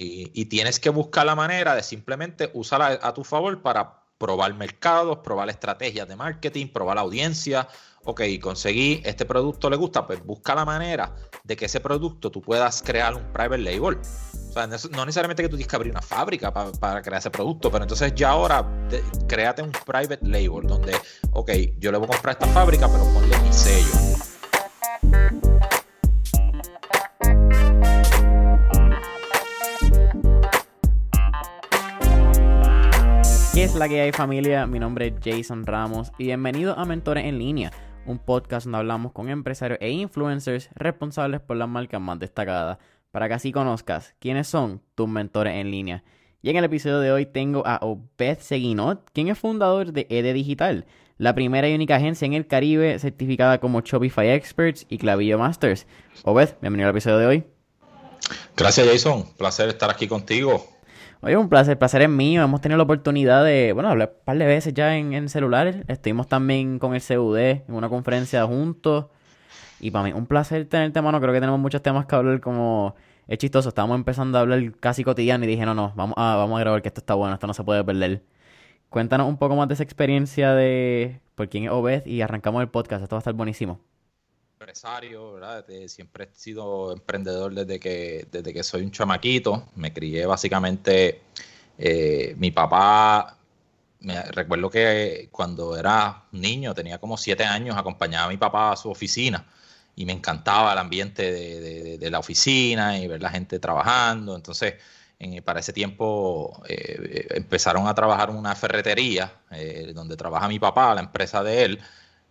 Y, tienes que buscar la manera de simplemente usarla a tu favor para probar mercados, probar estrategias de marketing, probar la audiencia. Ok, conseguí este producto, le gusta, pues busca la manera de que ese producto tú puedas crear un private label. O sea, no necesariamente que tú tienes que abrir una fábrica para, crear ese producto, pero entonces ya ahora créate un private label donde, ok, yo le voy a comprar esta fábrica, pero ponle mi sello. Es la que hay familia? Mi nombre es Jason Ramos y bienvenido a Mentores en Línea, un podcast donde hablamos con empresarios e influencers responsables por las marcas más destacadas, para que así conozcas quiénes son tus mentores en línea. Y en el episodio de hoy tengo a Obed Seguinot, quien es fundador de ED Digital, la primera y única agencia en el Caribe certificada como Shopify Experts y Clavillo Masters. Obed, bienvenido al episodio de hoy. Gracias Jason, placer estar aquí contigo. Oye, un placer, el placer es mío. Hemos tenido la oportunidad de, bueno, hablar un par de veces ya en, en celulares. Estuvimos también con el CUD en una conferencia juntos. Y para mí, un placer tenerte, mano. Creo que tenemos muchos temas que hablar como... Es chistoso, estábamos empezando a hablar casi cotidiano y dije, no, no, vamos a, vamos a grabar que esto está bueno, esto no se puede perder. Cuéntanos un poco más de esa experiencia de por quién es Obed y arrancamos el podcast, esto va a estar buenísimo empresario, ¿verdad? Siempre he sido emprendedor desde que, desde que soy un chamaquito. Me crié básicamente, eh, mi papá, me recuerdo que cuando era niño, tenía como siete años, acompañaba a mi papá a su oficina y me encantaba el ambiente de, la oficina y ver la gente trabajando. Entonces, para ese tiempo eh, empezaron a trabajar en una ferretería eh, donde trabaja mi papá, la empresa de él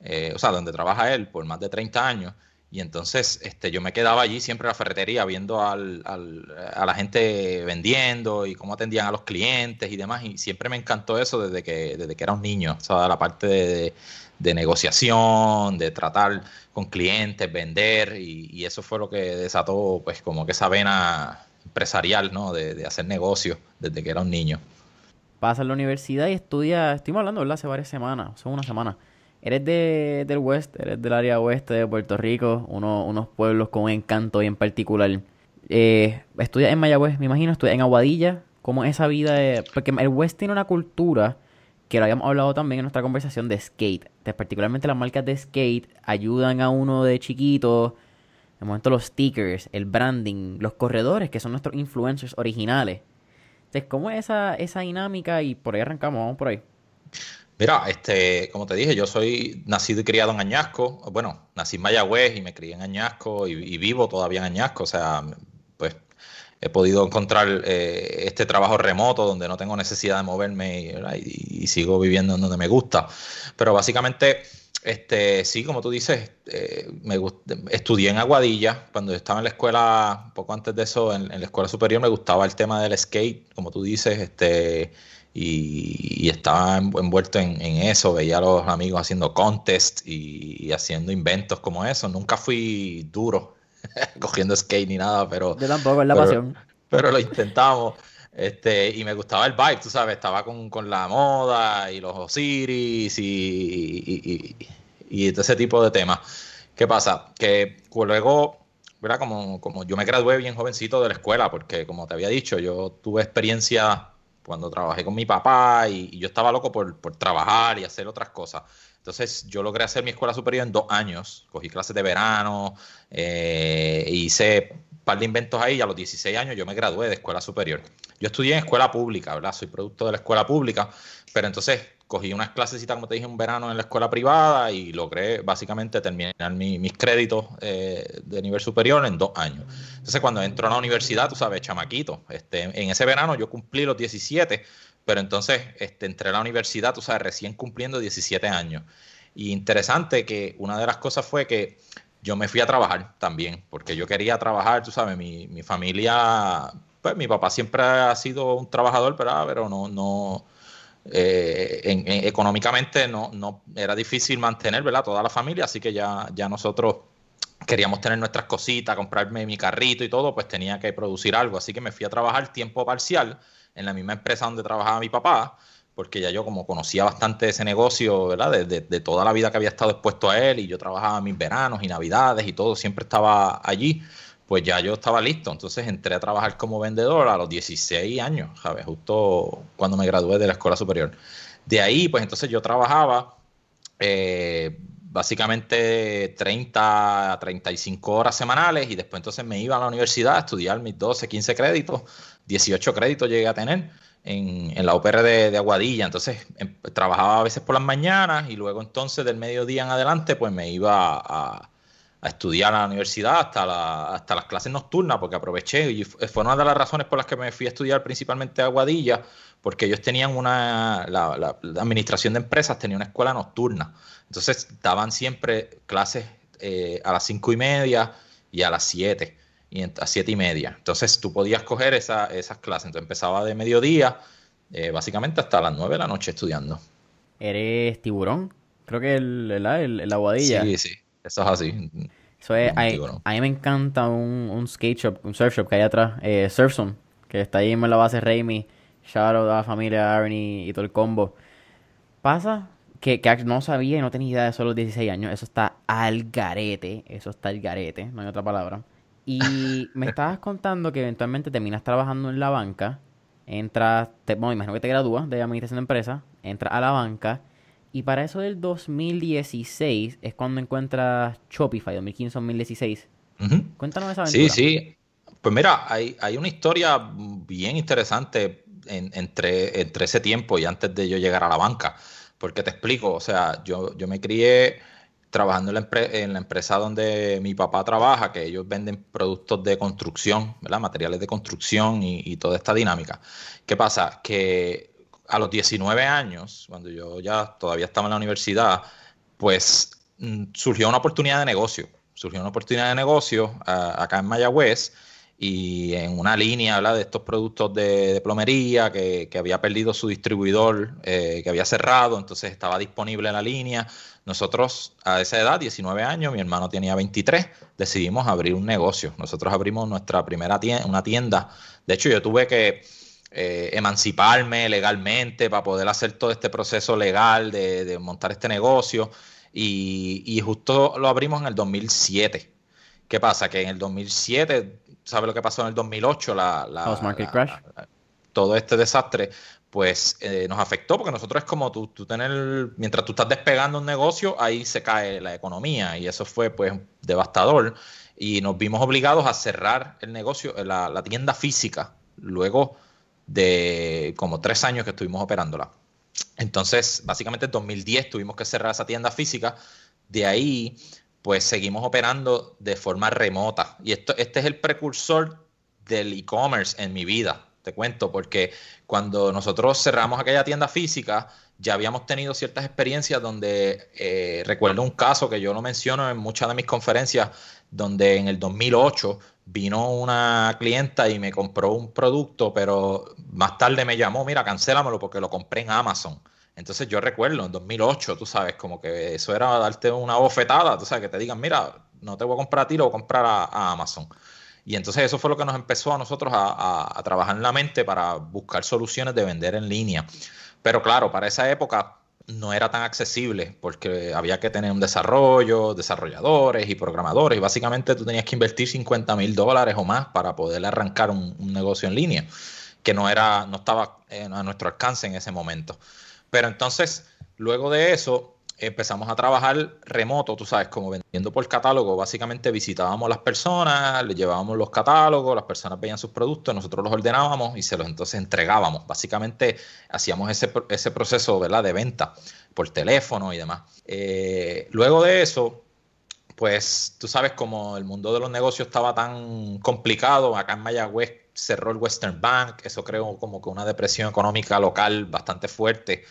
eh, o sea, donde trabaja él por más de 30 años. Y entonces este, yo me quedaba allí siempre en la ferretería viendo al, a la gente vendiendo y cómo atendían a los clientes y demás. Y siempre me encantó eso desde que, desde que era un niño. O sea, la parte de, negociación, de tratar con clientes, vender. Y, eso fue lo que desató pues como que esa vena empresarial, ¿no? De, de hacer negocios desde que era un niño. Pasa a la universidad y estudia, estuvimos hablando, ¿verdad? Hace varias semanas, son una semana Eres de, del West, eres del área oeste de Puerto Rico, uno, unos pueblos con un encanto y en particular. Eh, estudias en Mayagüez, me imagino, estudias en Aguadilla. ¿Cómo esa vida? Porque el West tiene una cultura que lo habíamos hablado también en nuestra conversación de skate. particularmente las marcas de skate ayudan a uno de chiquito. De momento los stickers, el branding, los corredores, que son nuestros influencers originales. Entonces, ¿cómo es esa, esa dinámica? Y por ahí arrancamos, vamos por ahí. Mira, este, como te dije, yo soy nacido y criado en Añasco. Bueno, nací en Mayagüez y me crié en Añasco y, vivo todavía en Añasco. O sea, pues he podido encontrar eh, este trabajo remoto donde no tengo necesidad de moverme y, sigo viviendo en donde me gusta. Pero básicamente, este, sí, como tú dices, eh, me estudié en Aguadilla. Cuando estaba en la escuela, poco antes de eso, en, en la escuela superior, me gustaba el tema del skate, como tú dices, este y, estaba envuelto en, eso, veía a los amigos haciendo contests y, haciendo inventos como eso. Nunca fui duro cogiendo skate ni nada, pero... Yo tampoco, es la pasión. Pero lo intentamos. Este, y me gustaba el vibe, tú sabes, estaba con, la moda y los Osiris y, y, todo ese tipo de temas. ¿Qué pasa? Que luego, ¿verdad? Como, como yo me gradué bien jovencito de la escuela, porque como te había dicho, yo tuve experiencia cuando trabajé con mi papá y, yo estaba loco por, trabajar y hacer otras cosas. Entonces yo logré hacer mi escuela superior en dos años. Cogí clases de verano, eh, hice par de inventos ahí a los 16 años yo me gradué de escuela superior. Yo estudié en escuela pública, ¿verdad? Soy producto de la escuela pública, pero entonces cogí unas clasecitas, como te dije, un verano en la escuela privada y logré básicamente terminar mis créditos eh, de nivel superior en dos años. Entonces, cuando entro a la universidad, tú sabes, chamaquito, este, en ese verano yo cumplí los 17, pero entonces este, entré a la universidad, tú sabes, recién cumpliendo 17 años. Y interesante que una de las cosas fue que yo me fui a trabajar también, porque yo quería trabajar, tú sabes, mi, mi familia, pues mi papá siempre ha sido un trabajador, pero no, no, eh, económicamente no, no era difícil mantener ¿verdad? toda la familia, así que ya, ya nosotros queríamos tener nuestras cositas, comprarme mi carrito y todo, pues tenía que producir algo. Así que me fui a trabajar tiempo parcial en la misma empresa donde trabajaba mi papá, porque ya yo como conocía bastante ese negocio, ¿verdad? De, toda la vida que había estado expuesto a él y yo trabajaba mis veranos y navidades y todo, siempre estaba allí pues ya yo estaba listo. Entonces entré a trabajar como vendedor a los 16 años, ¿sabes? Justo cuando me gradué de la escuela superior. De ahí, pues entonces yo trabajaba eh, básicamente 30 a 35 horas semanales y después entonces me iba a la universidad a estudiar mis 12, 15 créditos, 18 créditos llegué a tener en, la UPR de, Aguadilla. Entonces em, trabajaba a veces por las mañanas y luego entonces del mediodía en adelante pues me iba a estudiar a la universidad hasta, hasta las clases nocturnas, porque aproveché y fue una de las razones por las que me fui a estudiar principalmente a Aguadilla, porque ellos tenían una, la, administración de empresas tenía una escuela nocturna, entonces daban siempre clases eh, a las cinco y media y a las siete, y a siete y media, entonces tú podías coger esa, esas clases, entonces empezaba de mediodía, eh, básicamente hasta las nueve de la noche estudiando. ¿Eres tiburón? Creo que el, el Aguadilla. Sí, sí. Eso es así. Eso es, a, mí me encanta un, un, skate shop, un surf shop que hay atrás, eh, Surfzone, que está ahí en la base Raimi, Shadow, la familia Arnie y todo el combo. Pasa que, que no sabía y no tenía idea de eso a los 16 años. Eso está al garete, eso está al garete, no hay otra palabra. Y me estabas contando que eventualmente terminas trabajando en la banca, entras, te, bueno, imagino que te gradúas de administración de empresa, entras a la banca y para eso del 2016 es cuando encuentras Shopify, 2015-2016. Cuéntanos esa aventura. Sí, sí. Pues mira, hay, hay una historia bien interesante entre, entre ese tiempo y antes de yo llegar a la banca. Porque te explico, o sea, yo, yo me crié trabajando en la, en la, empresa donde mi papá trabaja, que ellos venden productos de construcción, ¿verdad? Materiales de construcción y, toda esta dinámica. ¿Qué pasa? Que a los 19 años, cuando yo ya todavía estaba en la universidad, pues mm, surgió una oportunidad de negocio. Surgió una oportunidad de negocio acá en Mayagüez y en una línea de estos productos de, plomería que, había perdido su distribuidor, eh, que había cerrado, entonces estaba disponible en la línea. Nosotros a esa edad, 19 años, mi hermano tenía 23, decidimos abrir un negocio. Nosotros abrimos nuestra primera tienda, una tienda. De hecho, yo tuve que eh, emanciparme legalmente para poder hacer todo este proceso legal de, montar este negocio. Y, justo lo abrimos en el 2007. ¿Qué pasa? Que en el 2007, ¿sabe lo que pasó en el 2008? La, la, market crash. todo este desastre, pues eh, nos afectó porque nosotros es como tú, tú tener, mientras tú estás despegando un negocio, ahí se cae la economía y eso fue pues devastador y nos vimos obligados a cerrar el negocio, la, la tienda física. Luego de como tres años que estuvimos operándola. Entonces, básicamente en 2010 tuvimos que cerrar esa tienda física. De ahí, pues seguimos operando de forma remota. Y esto, este es el precursor del e-commerce en mi vida, te cuento, porque cuando nosotros cerramos aquella tienda física, ya habíamos tenido ciertas experiencias donde eh, recuerdo un caso que yo lo menciono en muchas de mis conferencias, donde en el 2008 vino una clienta y me compró un producto, pero más tarde me llamó, mira, cancélamelo porque lo compré en Amazon. Entonces yo recuerdo en 2008, tú sabes, como que eso era darte una bofetada, tú sabes, que te digan, mira, no te voy a comprar a ti, lo voy a comprar a, Amazon. Y entonces eso fue lo que nos empezó a nosotros a, a trabajar en la mente para buscar soluciones de vender en línea. Pero claro, para esa época no era tan accesible porque había que tener un desarrollo, desarrolladores y programadores y básicamente tú tenías que invertir 50 mil dólares o más para poder arrancar un, negocio en línea que no era, no estaba a nuestro alcance en ese momento. Pero entonces, luego de eso, empezamos a trabajar remoto, tú sabes, como vendiendo por catálogo. Básicamente visitábamos las personas, les llevábamos los catálogos, las personas veían sus productos, nosotros los ordenábamos y se los entonces entregábamos. Básicamente hacíamos ese, ese proceso ¿verdad? de venta por teléfono y demás. Eh, luego de eso, pues tú sabes, como el mundo de los negocios estaba tan complicado, acá en Mayagüez cerró el Western Bank, eso creó como que una depresión económica local bastante fuerte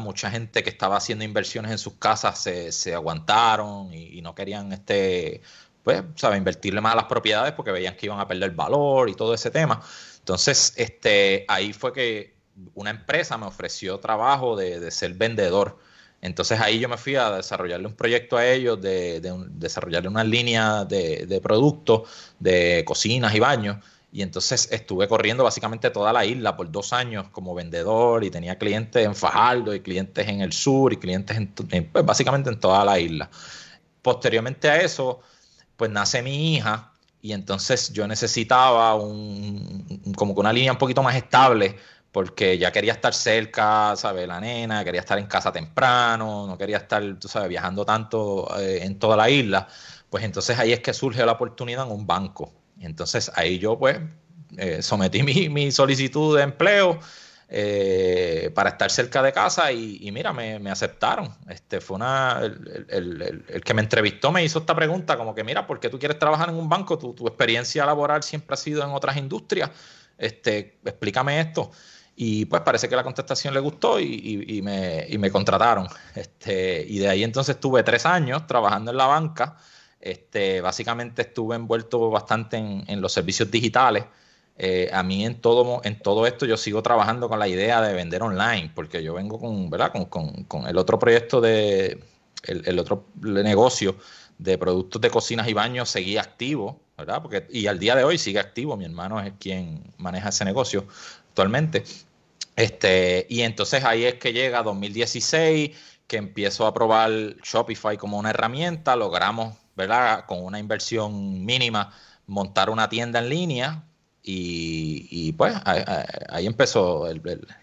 Mucha gente que estaba haciendo inversiones en sus casas se, aguantaron y, no querían este, pues, ¿sabe? invertirle más a las propiedades porque veían que iban a perder valor y todo ese tema. Entonces, este, ahí fue que una empresa me ofreció trabajo de, ser vendedor. Entonces ahí yo me fui a desarrollarle un proyecto a ellos, de, desarrollarle una línea de, de productos de cocinas y baños y entonces estuve corriendo básicamente toda la isla por dos años como vendedor y tenía clientes en Fajardo y clientes en el sur y clientes en, pues básicamente en toda la isla. Posteriormente a eso, pues nace mi hija y entonces yo necesitaba un, como que una línea un poquito más estable porque ya quería estar cerca, ¿sabes? La nena, quería estar en casa temprano, no quería estar, tú sabes, viajando tanto eh, en toda la isla. Pues entonces ahí es que surge la oportunidad en un banco. Y entonces ahí yo pues eh, sometí mi, solicitud de empleo eh, para estar cerca de casa y, mira, me, aceptaron. Este fue una, el, que me entrevistó me hizo esta pregunta como que mira, ¿por qué tú quieres trabajar en un banco? Tu, tu experiencia laboral siempre ha sido en otras industrias. Este, explícame esto. Y pues parece que la contestación le gustó y, me, contrataron. Este, y de ahí entonces estuve tres años trabajando en la banca. Este, básicamente estuve envuelto bastante en, los servicios digitales. Eh, a mí en todo, en todo esto yo sigo trabajando con la idea de vender online, porque yo vengo con, ¿verdad? con, el otro proyecto de, el, otro negocio de productos de cocinas y baños seguía activo, ¿verdad? Porque, y al día de hoy sigue activo, mi hermano es quien maneja ese negocio actualmente. Este, y entonces ahí es que llega 2016, que empiezo a probar Shopify como una herramienta, logramos, ¿verdad? Con una inversión mínima, montar una tienda en línea y, pues ahí, empezó. El,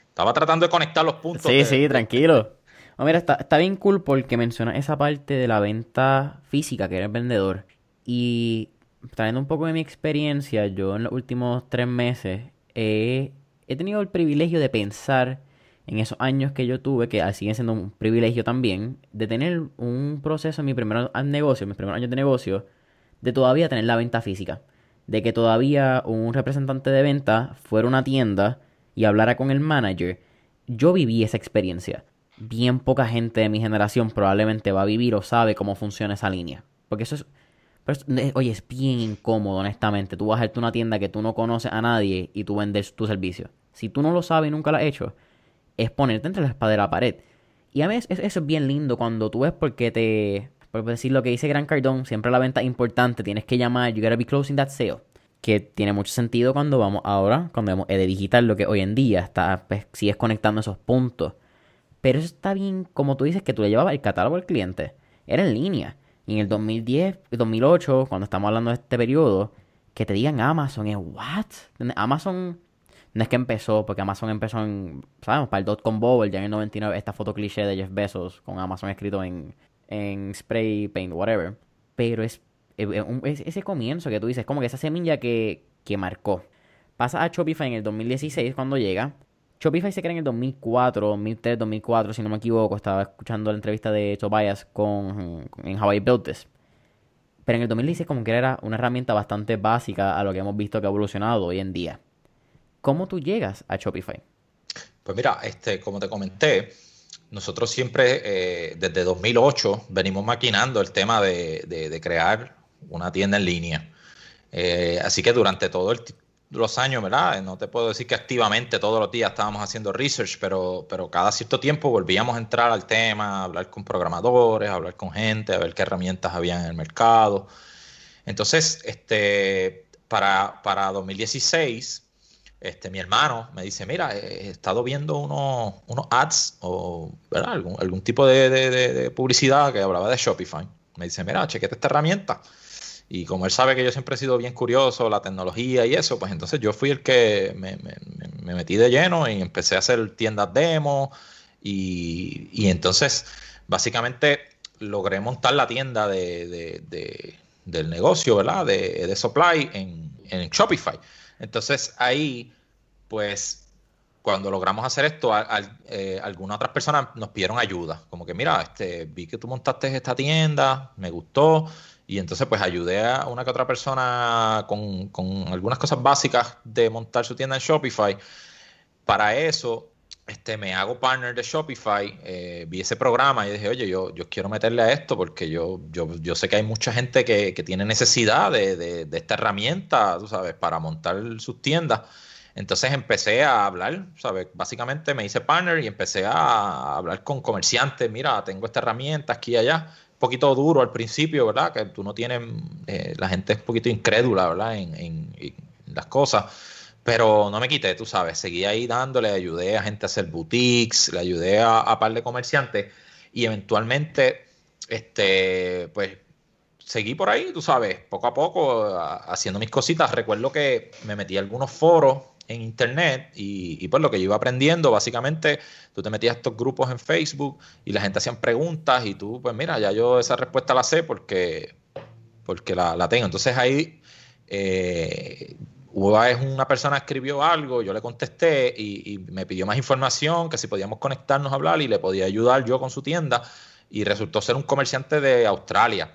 estaba tratando de conectar los puntos. Sí, sí, tranquilo. mira, está, está bien cool porque menciona esa parte de la venta física, que eres vendedor. Y trayendo un poco de mi experiencia, yo en los últimos tres meses he he tenido el privilegio de pensar en esos años que yo tuve, que siguen siendo un privilegio también, de tener un proceso en mi primer negocio, mis primeros años de negocio, de todavía tener la venta física. De que todavía un representante de venta fuera a una tienda y hablara con el manager. Yo viví esa experiencia. Bien poca gente de mi generación probablemente va a vivir o sabe cómo funciona esa línea. Porque eso es oye, es bien incómodo, honestamente. Tú vas a una tienda que tú no conoces a nadie y tú vendes tu servicio. Si tú no lo sabes y nunca lo has hecho, es ponerte entre la espada y la pared. Y a veces eso es bien lindo cuando tú ves porque te... Por decir lo que dice Gran Cardón, siempre la venta es importante, tienes que llamar, you gotta be closing that sale. Que tiene mucho sentido cuando vamos ahora, cuando vemos de digital, lo que hoy en día está, pues, sigues conectando esos puntos. Pero eso está bien, como tú dices, que tú le llevabas el catálogo al cliente. Era en línea. Y en el 2010, 2008, cuando estamos hablando de este periodo, que te digan Amazon es what? Amazon no es que empezó, porque Amazon empezó en, sabemos, para el dot-com bubble, ya en el 99, esta foto cliché de Jeff Bezos con Amazon escrito en, en spray paint, whatever. Pero es, ese comienzo que tú dices, como que esa semilla que, que marcó. Pasa a Shopify en el 2016 cuando llega Shopify se crea en el 2004, 2003, 2004, si no me equivoco. Estaba escuchando la entrevista de Tobias con, en Hawaii Built This. Pero en el 2016 como que era una herramienta bastante básica a lo que hemos visto que ha evolucionado hoy en día. ¿Cómo tú llegas a Shopify? Pues mira, este, como te comenté, nosotros siempre eh, desde 2008 venimos maquinando el tema de, crear una tienda en línea. Eh, así que durante todo el los años, ¿verdad? No te puedo decir que activamente todos los días estábamos haciendo research, pero, pero cada cierto tiempo volvíamos a entrar al tema, a hablar con programadores, a hablar con gente, a ver qué herramientas había en el mercado. Entonces, este, para, para 2016, este, mi hermano me dice, mira, he estado viendo unos, unos ads o. Algún, algún tipo de, de, publicidad que hablaba de Shopify. Me dice, mira, chequete esta herramienta. Y como él sabe que yo siempre he sido bien curioso, la tecnología y eso, pues entonces yo fui el que me, metí de lleno y empecé a hacer tiendas demo. Y, entonces, básicamente, logré montar la tienda de, del negocio, ¿verdad? De, supply en, en, Shopify. Entonces, ahí, pues, cuando logramos hacer esto, eh, algunas otras personas nos pidieron ayuda. Como que, mira, este, vi que tú montaste esta tienda, me gustó y entonces pues ayudé a una que otra persona con, algunas cosas básicas de montar su tienda en Shopify. Para eso este, me hago partner de Shopify, eh, vi ese programa y dije, oye, yo, yo quiero meterle a esto porque yo, yo, yo sé que hay mucha gente que, tiene necesidad de, esta herramienta, tú sabes, para montar sus tiendas. Entonces empecé a hablar, ¿sabes? Básicamente me hice partner y empecé a hablar con comerciantes, mira, tengo esta herramienta aquí y allá poquito duro al principio, ¿verdad? Que tú no tienes, eh, la gente es un poquito incrédula, ¿verdad? En, las cosas. Pero no me quité, tú sabes, seguí ahí dándole, ayudé a gente a hacer boutiques, le ayudé a, a par de comerciantes y eventualmente, este, pues seguí por ahí, tú sabes, poco a poco, haciendo mis cositas. Recuerdo que me metí a algunos foros en internet y, y, pues lo que yo iba aprendiendo, básicamente, tú te metías a estos grupos en Facebook y la gente hacían preguntas y tú, pues mira, ya yo esa respuesta la sé porque, porque la, tengo. Entonces ahí eh, una persona escribió algo, yo le contesté y, y, me pidió más información, que si podíamos conectarnos a hablar y le podía ayudar yo con su tienda y resultó ser un comerciante de Australia.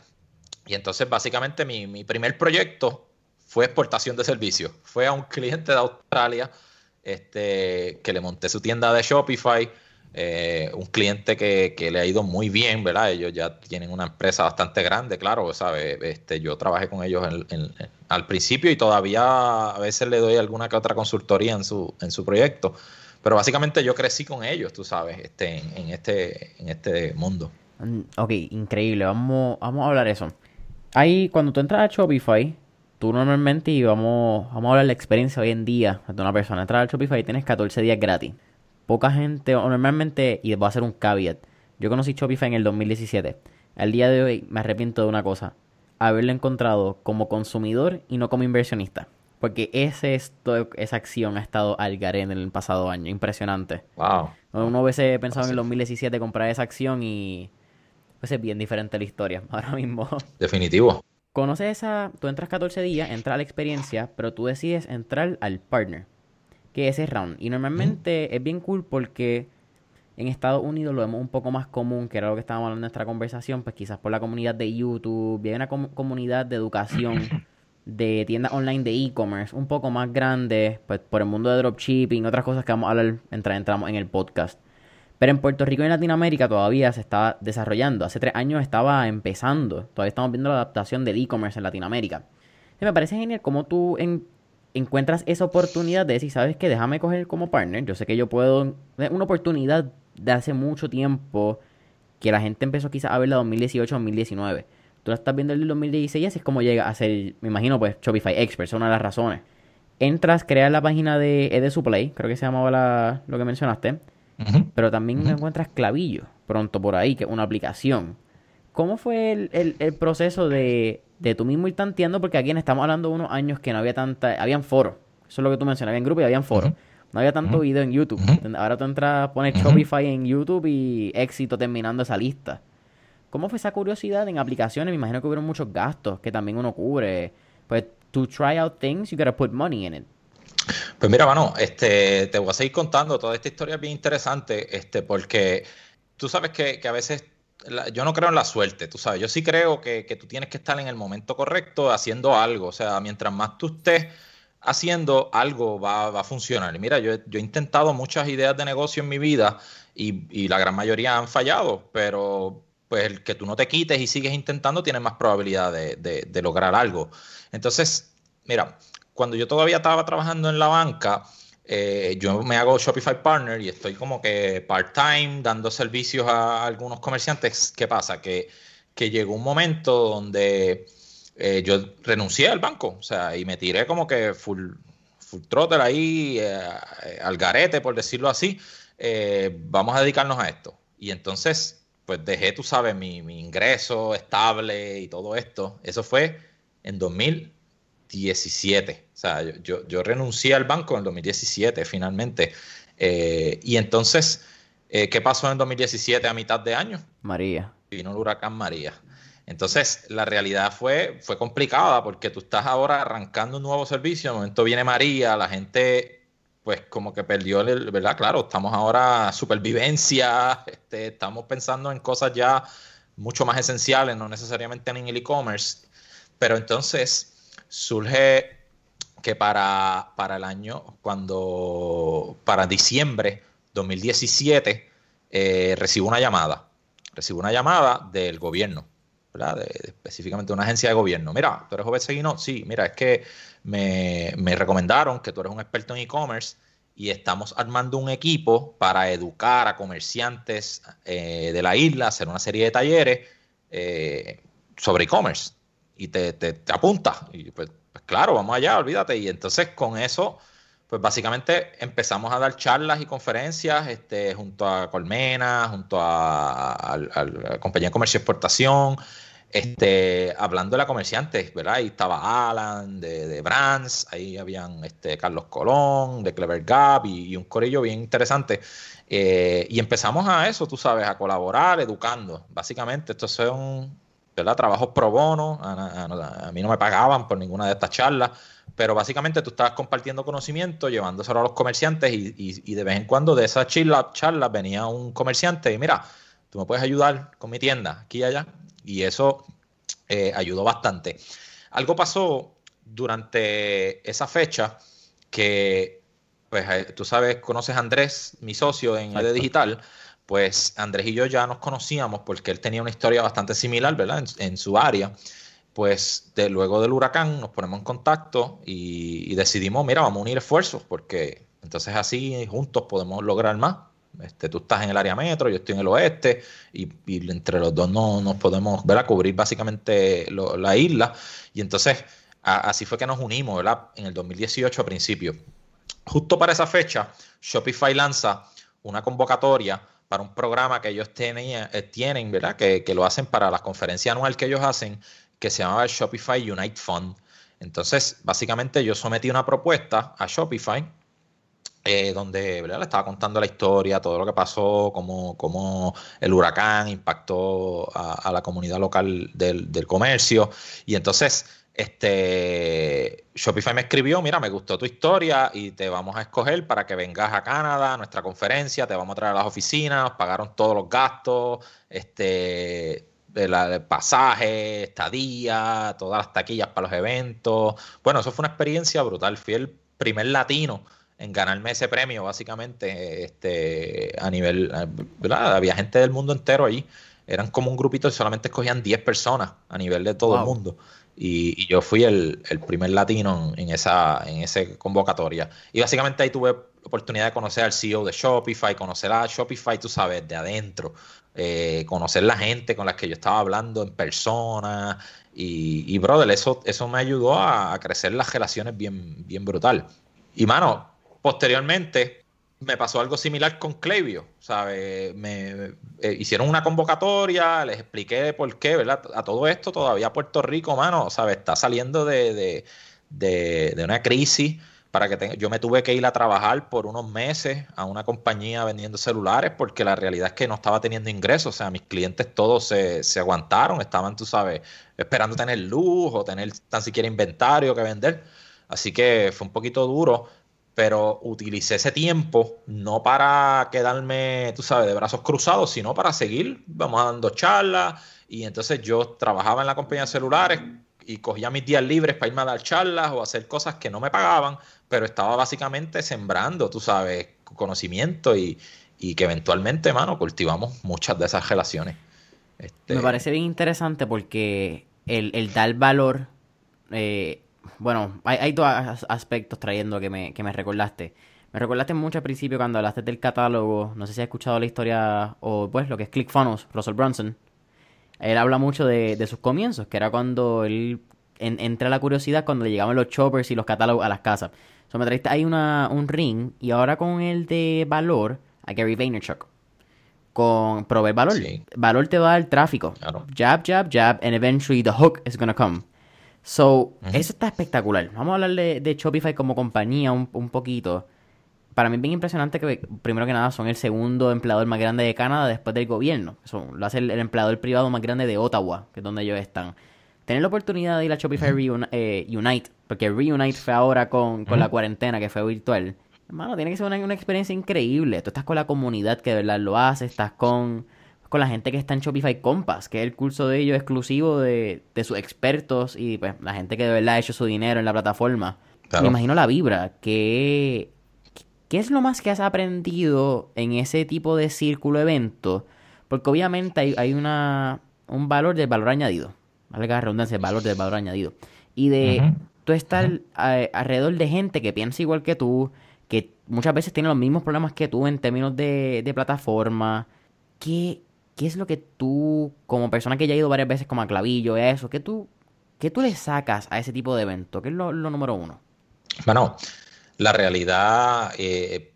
Y entonces básicamente mi, mi primer proyecto fue exportación de servicios. Fue a un cliente de Australia este, que le monté su tienda de Shopify. Eh, un cliente que, le ha ido muy bien, ¿verdad? Ellos ya tienen una empresa bastante grande, claro, ¿sabes? Este, yo trabajé con ellos al principio y todavía a veces le doy alguna que otra consultoría en su, en su proyecto. Pero básicamente yo crecí con ellos, tú sabes, este, en, este, en este mundo. Mm, ok, increíble. Vamos, vamos a hablar eso. Ahí, cuando tú entras a Shopify, tú normalmente, y vamos, vamos a hablar de la experiencia hoy en día de una persona, entras a Shopify y tienes 14 días gratis. Poca gente, o normalmente, y voy a hacer un caveat, yo conocí Shopify en el 2017. Al día de hoy me arrepiento de una cosa, haberlo encontrado como consumidor y no como inversionista. Porque ese esa acción ha estado al en el pasado año. Impresionante. Wow. Uno hubiese pensado en el 2017 comprar esa acción y pues es bien diferente la historia ahora mismo. Definitivo. Conoces esa, tú entras 14 días, entras a la experiencia, pero tú decides entrar al partner, que es ese round. Y normalmente es bien cool porque en Estados Unidos lo vemos un poco más común, que era lo que estábamos hablando en nuestra conversación, pues quizás por la comunidad de YouTube, hay una comunidad de educación, de tiendas online de e-commerce, un poco más grande, pues por el mundo de dropshipping, otras cosas que vamos a hablar entramos en el podcast. Pero en Puerto Rico y en Latinoamérica todavía se está desarrollando. Hace tres años estaba empezando. Todavía estamos viendo la adaptación del e-commerce en Latinoamérica. Y me parece genial cómo tú encuentras esa oportunidad de decir, ¿sabes qué? Déjame coger como partner. Yo sé que yo puedo... Una oportunidad de hace mucho tiempo que la gente empezó quizás a verla 2018-2019. Tú la estás viendo en el 2016 y así es como llega a ser, me imagino, pues Shopify Experts, una de las razones. Entras, creas la página de Edesuplay, creo que se llamaba lo que mencionaste pero también encuentras Clavillo pronto por ahí, que es una aplicación. ¿Cómo fue el, proceso de, de tú mismo ir tanteando? Porque aquí estamos hablando de unos años que no había tanta, habían foros. Eso es lo que tú mencionas, había grupos y habían foros. No había tanto video en YouTube. Ahora tú entras, pones Shopify en YouTube y éxito terminando esa lista. ¿Cómo fue esa curiosidad en aplicaciones? Me imagino que hubo muchos gastos que también uno cubre. Pues, to try out things, you gotta put money in it. Pues mira, mano, este, te voy a seguir contando. Toda esta historia es bien interesante, este, porque tú sabes que, a veces yo no creo en la suerte, tú sabes. Yo sí creo que, tú tienes que estar en el momento correcto haciendo algo. O sea, mientras más tú estés haciendo algo va, a funcionar. Y mira, yo, he intentado muchas ideas de negocio en mi vida y, la gran mayoría han fallado, pero pues el que tú no te quites y sigues intentando tienes más probabilidad de, de lograr algo. Entonces, mira, cuando yo todavía estaba trabajando en la banca, eh, yo me hago Shopify Partner y estoy como que part-time dando servicios a algunos comerciantes. ¿Qué pasa? Que, llegó un momento donde eh, yo renuncié al banco, o sea, y me tiré como que full, full throttle ahí, eh, al garete, por decirlo así. vamos a dedicarnos a esto. Y entonces, pues dejé, tú sabes, mi, mi ingreso estable y todo esto. Eso fue en 2000. 2017. O sea, yo, yo, renuncié al banco en el 2017 finalmente. Eh, y entonces, eh, ¿qué pasó en el 2017 a mitad de año? María. Vino el huracán María. Entonces, la realidad fue, fue complicada porque tú estás ahora arrancando un nuevo servicio, de momento viene María, la gente pues como que perdió el, ¿verdad? Claro, estamos ahora supervivencia, este, estamos pensando en cosas ya mucho más esenciales, no necesariamente en el e-commerce, pero entonces surge que para, para el año, cuando, para diciembre 2017, eh, recibo una llamada, recibo una llamada del gobierno, ¿verdad? De, específicamente una agencia de gobierno. Mira, tú eres joven Seguino, sí, mira, es que me, recomendaron que tú eres un experto en e-commerce y estamos armando un equipo para educar a comerciantes eh, de la isla, hacer una serie de talleres eh, sobre e-commerce y te, te, te apunta. Y pues, pues, claro, vamos allá, olvídate. Y entonces con eso, pues básicamente empezamos a dar charlas y conferencias este, junto a Colmena, junto a, la Compañía de Comercio y Exportación. este, hablando de la comerciante, ¿verdad? Ahí estaba Alan de, de Brands, ahí habían este, Carlos Colón de Clever Gap y, un corillo bien interesante. Eh, y empezamos a eso, tú sabes, a colaborar, educando. Básicamente, estos son ¿verdad? trabajos pro bono. A, mí no me pagaban por ninguna de estas charlas, pero básicamente tú estabas compartiendo conocimiento, llevándoselo a los comerciantes y, de vez en cuando de esas charlas venía un comerciante y mira, tú me puedes ayudar con mi tienda aquí y allá y eso eh, ayudó bastante. Algo pasó durante esa fecha que, pues eh, tú sabes, conoces a Andrés, mi socio en ED Digital, pues Andrés y yo ya nos conocíamos porque él tenía una historia bastante similar, ¿verdad? En, su área. Pues de, luego del huracán nos ponemos en contacto y, decidimos, mira, vamos a unir esfuerzos porque entonces así juntos podemos lograr más. Este, tú estás en el área metro, yo estoy en el oeste, y, entre los dos no nos podemos ver a cubrir básicamente la isla. Y entonces, así fue que nos unimos, ¿verdad? En el 2018 a principio. Justo para esa fecha, Shopify lanza una convocatoria para un programa que ellos eh, tienen, ¿verdad? Que, que, lo hacen para la conferencia anual que ellos hacen, que se llama el Shopify Unite Fund. Entonces, básicamente yo sometí una propuesta a Shopify eh, donde le estaba contando la historia, todo lo que pasó, cómo, el huracán impactó a, la comunidad local del, comercio. Y entonces, este Shopify me escribió, mira, me gustó tu historia y te vamos a escoger para que vengas a Canadá a nuestra conferencia, te vamos a traer a las oficinas, pagaron todos los gastos, este el pasaje, estadía, todas las taquillas para los eventos. Bueno, eso fue una experiencia brutal. Fui el primer latino en ganarme ese premio, básicamente, este, a nivel, ¿verdad? Había gente del mundo entero ahí. Eran como un grupito y solamente escogían 10 personas a nivel de todo el mundo. Y, yo fui el, primer latino en, esa, en esa convocatoria. Y básicamente ahí tuve oportunidad de conocer al CEO de Shopify, conocer a Shopify, tú sabes, de adentro, eh, conocer la gente con la que yo estaba hablando en persona. Y, y brother, eso, eso me ayudó a, a crecer las relaciones bien, bien brutal. Y mano, Posteriormente, me pasó algo similar con Clevio, ¿sabes? Me, eh, hicieron una convocatoria, les expliqué por qué, ¿verdad? A todo esto todavía Puerto Rico, mano, ¿sabes? Está saliendo de, una crisis para que yo me tuve que ir a trabajar por unos meses a una compañía vendiendo celulares porque la realidad es que no estaba teniendo ingresos, o sea, mis clientes todos se, se aguantaron, estaban, tú sabes, esperando tener luz o tener tan siquiera inventario que vender. Así que fue un poquito duro, pero utilicé ese tiempo no para quedarme, tú sabes, de brazos cruzados, sino para seguir, vamos dando charlas, y entonces yo trabajaba en la compañía de celulares y cogía mis días libres para irme a dar charlas o hacer cosas que no me pagaban, pero estaba básicamente sembrando, tú sabes, conocimiento y, que eventualmente, mano, cultivamos muchas de esas relaciones. Este me parece bien interesante porque el, el dar valor eh, bueno, hay, dos aspectos trayendo que me, que me recordaste. Me recordaste mucho al principio cuando hablaste del catálogo. No sé si has escuchado la historia o pues lo que es ClickFunnels, Russell Brunson. Él habla mucho de, sus comienzos, que era cuando él entra la curiosidad cuando le llegaban los choppers y los catálogos a las casas. So, me trajiste ahí una, un ring y ahora con el de valor a Gary Vaynerchuk. Con proveer valor. Valor te va el tráfico. Jab, jab, jab, and eventually the hook is gonna come. So, eso está espectacular. Vamos a hablar de, Shopify como compañía un, poquito. Para mí es bien impresionante que, primero que nada, son el segundo empleador más grande de Canadá después del gobierno. Son, lo hace el, empleador privado más grande de Ottawa, que es donde ellos están. Tener la oportunidad de ir a Shopify eh, Unite, porque Reunite fue ahora con, la cuarentena, que fue virtual. Hermano, tiene que ser una, una experiencia increíble. Tú estás con la comunidad que de verdad lo hace, estás con con la gente que está en Shopify Compass, que es el curso de ellos exclusivo de, sus expertos y pues la gente que de verdad ha hecho su dinero en la plataforma. Me imagino la vibra. ¿Qué, ¿Qué es lo más que has aprendido en ese tipo de círculo evento? Porque obviamente hay, hay una, un valor del valor añadido. Valga la redundancia, el valor del valor añadido. Y de tú estar alrededor de gente que piensa igual que tú, que muchas veces tiene los mismos problemas que tú en términos de, de plataforma. ¿Qué, ¿qué es lo que tú, como persona que ya ha ido varias veces como a clavillo, eso, ¿qué tú, qué tú le sacas a ese tipo de evento? ¿Qué es lo, número uno? Bueno, la realidad, eh,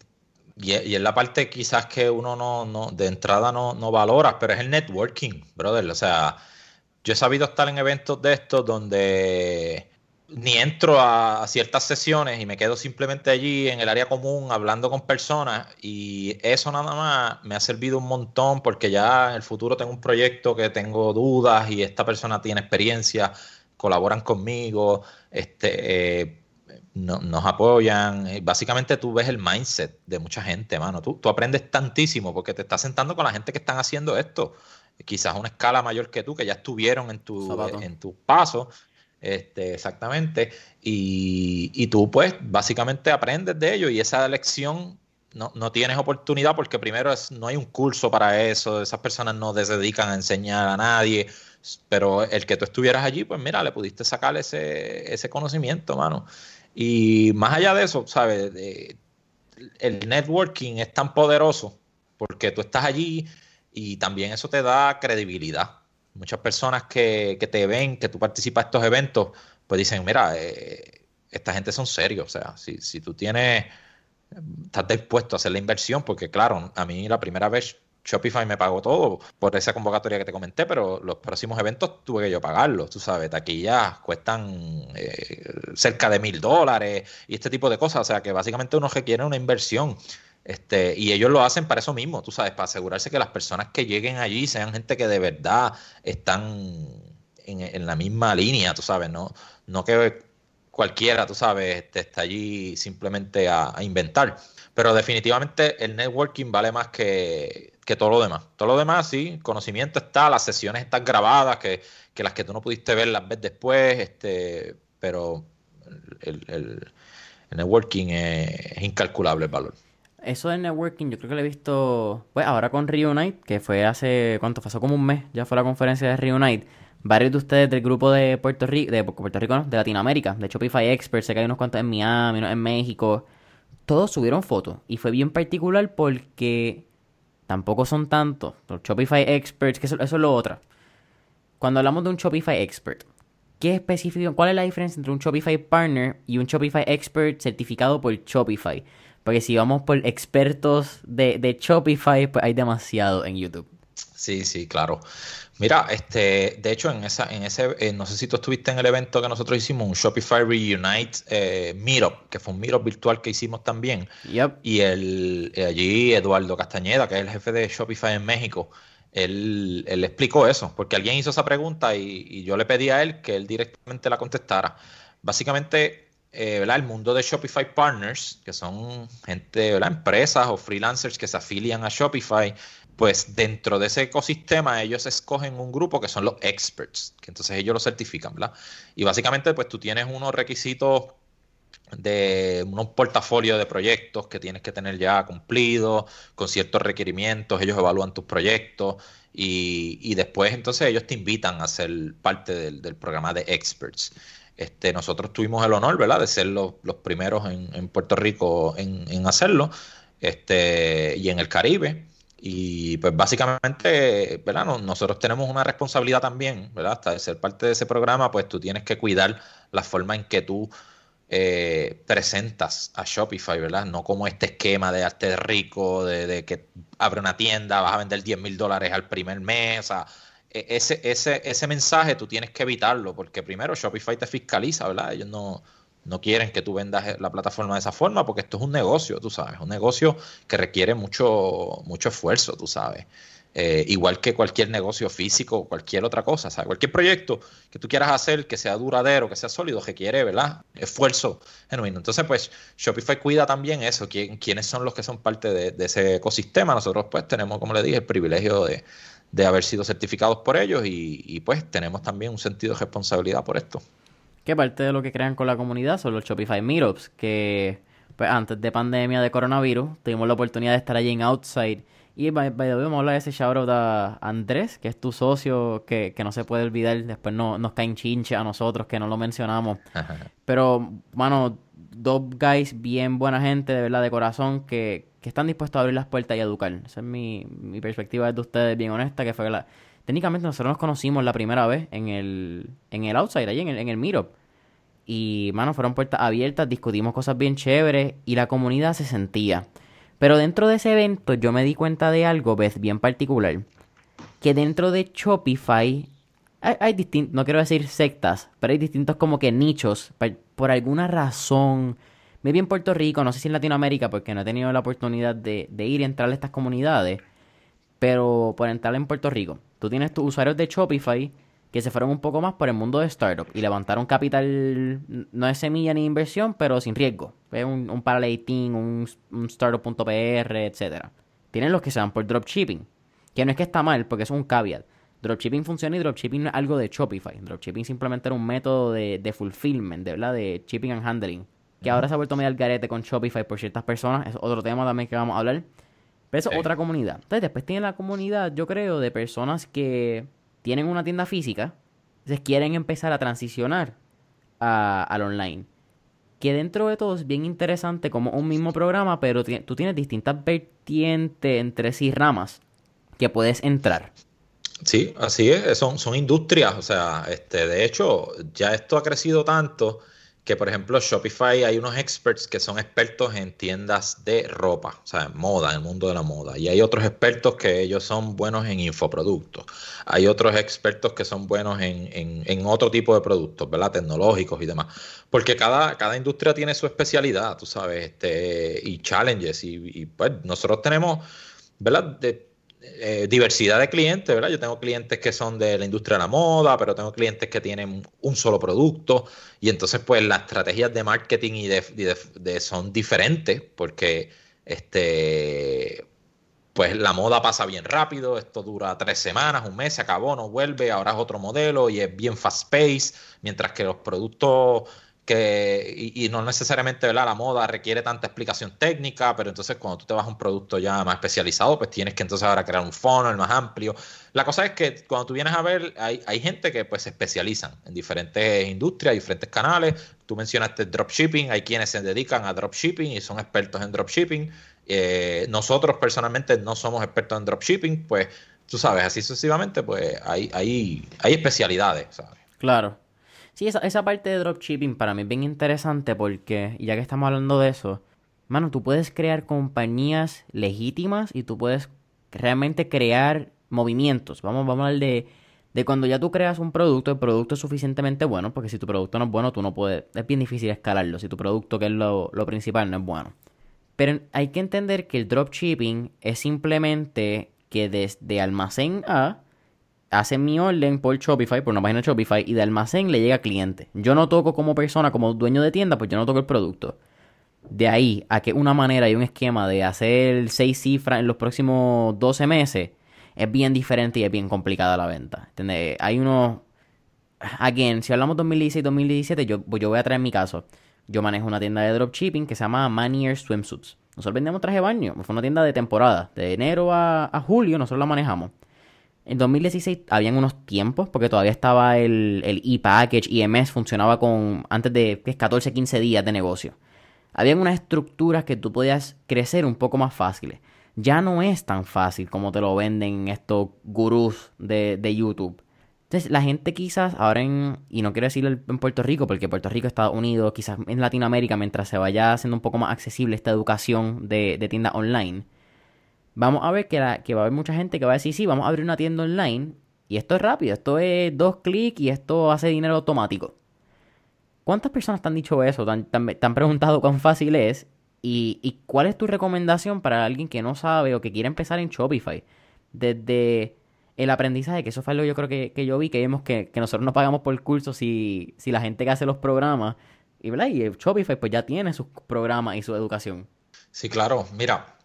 y, es la parte quizás que uno no, no de entrada no, no valora, pero es el networking, brother. O sea, yo he sabido estar en eventos de estos donde ni entro a, ciertas sesiones y me quedo simplemente allí en el área común hablando con personas y eso nada más me ha servido un montón porque ya en el futuro tengo un proyecto que tengo dudas y esta persona tiene experiencia, colaboran conmigo, este, eh, nos apoyan. Básicamente tú ves el mindset de mucha gente, mano. Tú, tú aprendes tantísimo porque te estás sentando con la gente que están haciendo esto. Quizás una escala mayor que tú, que ya estuvieron en tu, en tu paso este, exactamente. Y, tú, pues, básicamente aprendes de ello y esa lección no, no, tienes oportunidad porque primero no hay un curso para eso, esas personas no se dedican a enseñar a nadie, pero el que tú estuvieras allí, pues mira, le pudiste sacar ese, ese conocimiento, mano. Y más allá de eso, ¿sabes? el networking es tan poderoso porque tú estás allí y también eso te da credibilidad. Muchas personas que, te ven, que tú participas en estos eventos, pues dicen, mira, eh, esta gente son serios. O sea, si, si tú tienes, estás dispuesto a hacer la inversión, porque claro, a mí la primera vez Shopify me pagó todo por esa convocatoria que te comenté, pero los próximos eventos tuve que yo pagarlos, tú sabes, taquillas cuestan eh, cerca de mil dólares y este tipo de cosas, o sea que básicamente uno requiere una inversión este, y ellos lo hacen para eso mismo, tú sabes, para asegurarse que las personas que lleguen allí sean gente que de verdad están en, la misma línea, tú sabes, no, no que cualquiera, tú sabes, este, está allí simplemente a, inventar. Pero definitivamente el networking vale más que, todo lo demás. Todo lo demás, sí, conocimiento está, las sesiones están grabadas, que, las que tú no pudiste ver las ves después, este, pero el, networking es incalculable el valor. Eso del networking, yo creo que lo he visto, pues ahora con Reunite, que fue hace, ¿cuánto? Pasó como un mes, ya fue la conferencia de Reunite. Varios de ustedes del grupo de Puerto Rico, de Puerto Rico, de Latinoamérica, de Shopify Experts, sé que hay unos cuantos en Miami, en México, todos subieron fotos. Y fue bien particular porque tampoco son tantos. Los Shopify Experts, que eso, eso es lo otro. Cuando hablamos de un Shopify Expert, ¿qué específico, cuál es la diferencia entre un Shopify Partner y un Shopify Expert certificado por Shopify? Porque si vamos por expertos de, de Shopify, pues hay demasiado en YouTube. Sí, sí, claro. Mira, este, de hecho, en esa, en ese, eh, no sé si tú estuviste en el evento que nosotros hicimos, un Shopify Reunite eh, Meetup, que fue un Meetup virtual que hicimos también. Y el, eh, allí Eduardo Castañeda, que es el jefe de Shopify en México, él, él explicó eso, porque alguien hizo esa pregunta y, y, yo le pedí a él que él directamente la contestara. Básicamente, eh, el mundo de Shopify Partners, que son gente, ¿verdad? empresas o freelancers que se afilian a Shopify, pues dentro de ese ecosistema ellos escogen un grupo que son los experts, que entonces ellos lo certifican, ¿verdad? Y básicamente pues tú tienes unos requisitos de unos portafolios de proyectos que tienes que tener ya cumplidos, con ciertos requerimientos, ellos evalúan tus proyectos y, después entonces ellos te invitan a ser parte del programa de experts. Este, nosotros tuvimos el honor, ¿verdad?, de ser los, primeros en, Puerto Rico en, hacerlo, este, y en el Caribe. Y pues básicamente, ¿verdad? nosotros tenemos una responsabilidad también, ¿verdad? Hasta de ser parte de ese programa, pues tú tienes que cuidar la forma en que tú eh, presentas a Shopify, ¿verdad? No como este esquema de arte rico, de, de que abre una tienda, vas a vender 10 mil dólares al primer mes, e, ese, ese, ese mensaje tú tienes que evitarlo, porque primero Shopify te fiscaliza, ¿verdad? Ellos no, no quieren que tú vendas la plataforma de esa forma, porque esto es un negocio, tú sabes, un negocio que requiere mucho, mucho esfuerzo, tú sabes. Eh, igual que cualquier negocio físico o cualquier otra cosa, ¿sabes? Cualquier proyecto que tú quieras hacer que sea duradero, que sea sólido, requiere, ¿verdad? Esfuerzo genuino. Entonces, pues, Shopify cuida también eso, quién, quiénes son los que son parte de ese ecosistema. Nosotros, pues, tenemos, como le dije, el privilegio de, de haber sido certificados por ellos y, pues tenemos también un sentido de responsabilidad por esto. Que parte de lo que crean con la comunidad son los Shopify Meetups, que pues antes de pandemia de coronavirus tuvimos la oportunidad de estar allí en Outside y by, the way, vamos a hablar de ese shoutout a Andrés, que es tu socio, que, no se puede olvidar. Después no, nos caen chinche a nosotros, que no lo mencionamos. Pero, mano, dos guys bien buena gente, de verdad, de corazón, que, que están dispuestos a abrir las puertas y educar. Esa es mi, mi perspectiva de ustedes, bien honesta, que fue la... Técnicamente nosotros nos conocimos la primera vez en el, en el Outside, allí en el, en el Meetup. Y, mano, fueron puertas abiertas, discutimos cosas bien chéveres y la comunidad se sentía. Pero dentro de ese evento yo me di cuenta de algo, ves, bien particular. Que dentro de Shopify hay, distintos, no quiero decir sectas, pero hay distintos como que nichos, por, alguna razón, me vi en Puerto Rico, no sé si en Latinoamérica, porque no he tenido la oportunidad de, ir y entrar a estas comunidades, pero por entrar en Puerto Rico, tú tienes tus usuarios de Shopify que se fueron un poco más por el mundo de startup y levantaron capital, no es semilla ni inversión, pero sin riesgo. Un, un paralating, un, un startup.pr, etcétera. Tienen los que se van por dropshipping, que no es que está mal, porque es un caveat. Dropshipping funciona y dropshipping no es algo de Shopify. Dropshipping simplemente era un método de, de fulfillment, de, ¿verdad? de shipping and handling. Que ahora se ha vuelto medio al garete con Shopify por ciertas personas. Es otro tema también que vamos a hablar. Pero eso es otra comunidad. Entonces, después tiene la comunidad, yo creo, de personas que tienen una tienda física, entonces quieren empezar a transicionar al online. Que dentro de todo es bien interesante como un mismo programa, pero tú tienes distintas vertientes entre sí ramas que puedes entrar. Sí, así es, son, son industrias, o sea, este, de hecho, ya esto ha crecido tanto que, por ejemplo, Shopify hay unos experts que son expertos en tiendas de ropa, o sea, en moda, en el mundo de la moda. Y hay otros expertos que ellos son buenos en infoproductos. Hay otros expertos que son buenos en, en, otro tipo de productos, ¿verdad? Tecnológicos y demás. Porque cada, cada industria tiene su especialidad, tú sabes, este, y challenges. Y, y pues nosotros tenemos, ¿verdad? Eh, diversidad de clientes, ¿verdad? Yo tengo clientes que son de la industria de la moda, pero tengo clientes que tienen un solo producto y entonces pues las estrategias de marketing y de, son diferentes porque este pues la moda pasa bien rápido, esto dura tres semanas, un mes, se acabó, no vuelve, ahora es otro modelo y es bien fast pace, mientras que los productos que, y, no necesariamente la moda requiere tanta explicación técnica, pero entonces cuando tú te vas a un producto ya más especializado, pues tienes que entonces ahora crear un funnel más amplio. La cosa es que cuando tú vienes a ver, hay, hay gente que pues se especializan en diferentes industrias, diferentes canales. Tú mencionaste dropshipping, hay quienes se dedican a dropshipping y son expertos en dropshipping. Eh, nosotros personalmente no somos expertos en dropshipping, pues tú sabes, así sucesivamente, pues hay, hay, hay especialidades. Claro. Sí, esa, esa parte de dropshipping para mí es bien interesante porque, ya que estamos hablando de eso, mano, tú puedes crear compañías legítimas y tú puedes realmente crear movimientos. Vamos, vamos a hablar de, de cuando ya tú creas un producto, el producto es suficientemente bueno, porque si tu producto no es bueno, tú no puedes, es bien difícil escalarlo, si tu producto, que es lo, lo principal, no es bueno. Pero hay que entender que el dropshipping es simplemente que desde almacén A hace mi orden por Shopify, por una página de Shopify, y de almacén le llega cliente. Yo no toco como persona, como dueño de tienda, pues yo no toco el producto. De ahí a que una manera y un esquema de hacer seis cifras en los próximos 12 meses es bien diferente y es bien complicada la venta. ¿Entendés? Hay unos... Again, si hablamos 2016-2017, yo, pues yo voy a traer mi caso. Yo manejo una tienda de dropshipping que se llama Manier Swimsuits. Nosotros vendemos traje de baño. Fue una tienda de temporada. De enero a, a julio nosotros la manejamos. En 2016 habían unos tiempos, porque todavía estaba el, el e-package, IMS funcionaba con antes de 14, 15 días de negocio. Habían unas estructuras que tú podías crecer un poco más fáciles. Ya no es tan fácil como te lo venden estos gurús de, de YouTube. Entonces, la gente quizás ahora en, y no quiero decirlo en Puerto Rico, porque Puerto Rico, Estados Unidos, quizás en Latinoamérica, mientras se vaya haciendo un poco más accesible esta educación de, de tienda online, vamos a ver que, va a haber mucha gente que va a decir, sí, vamos a abrir una tienda online y esto es rápido, esto es dos clics y esto hace dinero automático. ¿Cuántas personas te han dicho eso? ¿Te han, preguntado cuán fácil es? ¿Y, cuál es tu recomendación para alguien que no sabe o que quiere empezar en Shopify? Desde el aprendizaje, que eso fue algo yo creo que, yo vi, que vimos que, nosotros no pagamos por el curso si, si la gente que hace los programas, y, ¿verdad? y Shopify pues ya tiene sus programas y su educación. Sí, claro. Mira,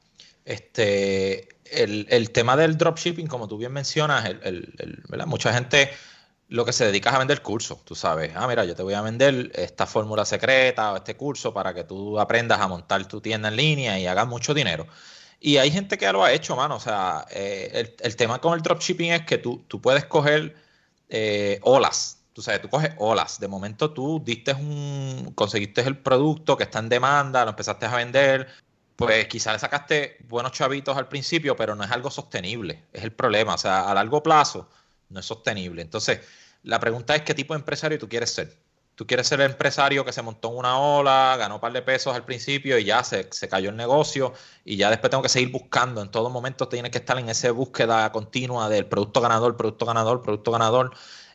este, el, tema del dropshipping, como tú bien mencionas, el, mucha gente lo que se dedica es a vender cursos, tú sabes. Ah, mira, yo te voy a vender esta fórmula secreta o este curso para que tú aprendas a montar tu tienda en línea y hagas mucho dinero. Y hay gente que lo ha hecho, mano. O sea, eh, el, tema con el dropshipping es que tú, tú puedes coger eh, olas. Tú sabes, tú coges olas. De momento tú diste un, conseguiste el producto que está en demanda, lo empezaste a vender, pues quizás sacaste buenos chavitos al principio, pero no es algo sostenible. Es el problema. O sea, a largo plazo no es sostenible. Entonces, la pregunta es qué tipo de empresario tú quieres ser. Tú quieres ser el empresario que se montó en una ola, ganó un par de pesos al principio y ya se, se cayó el negocio y ya después tengo que seguir buscando. En todo momento tienes que estar en esa búsqueda continua del producto ganador, producto ganador, producto ganador.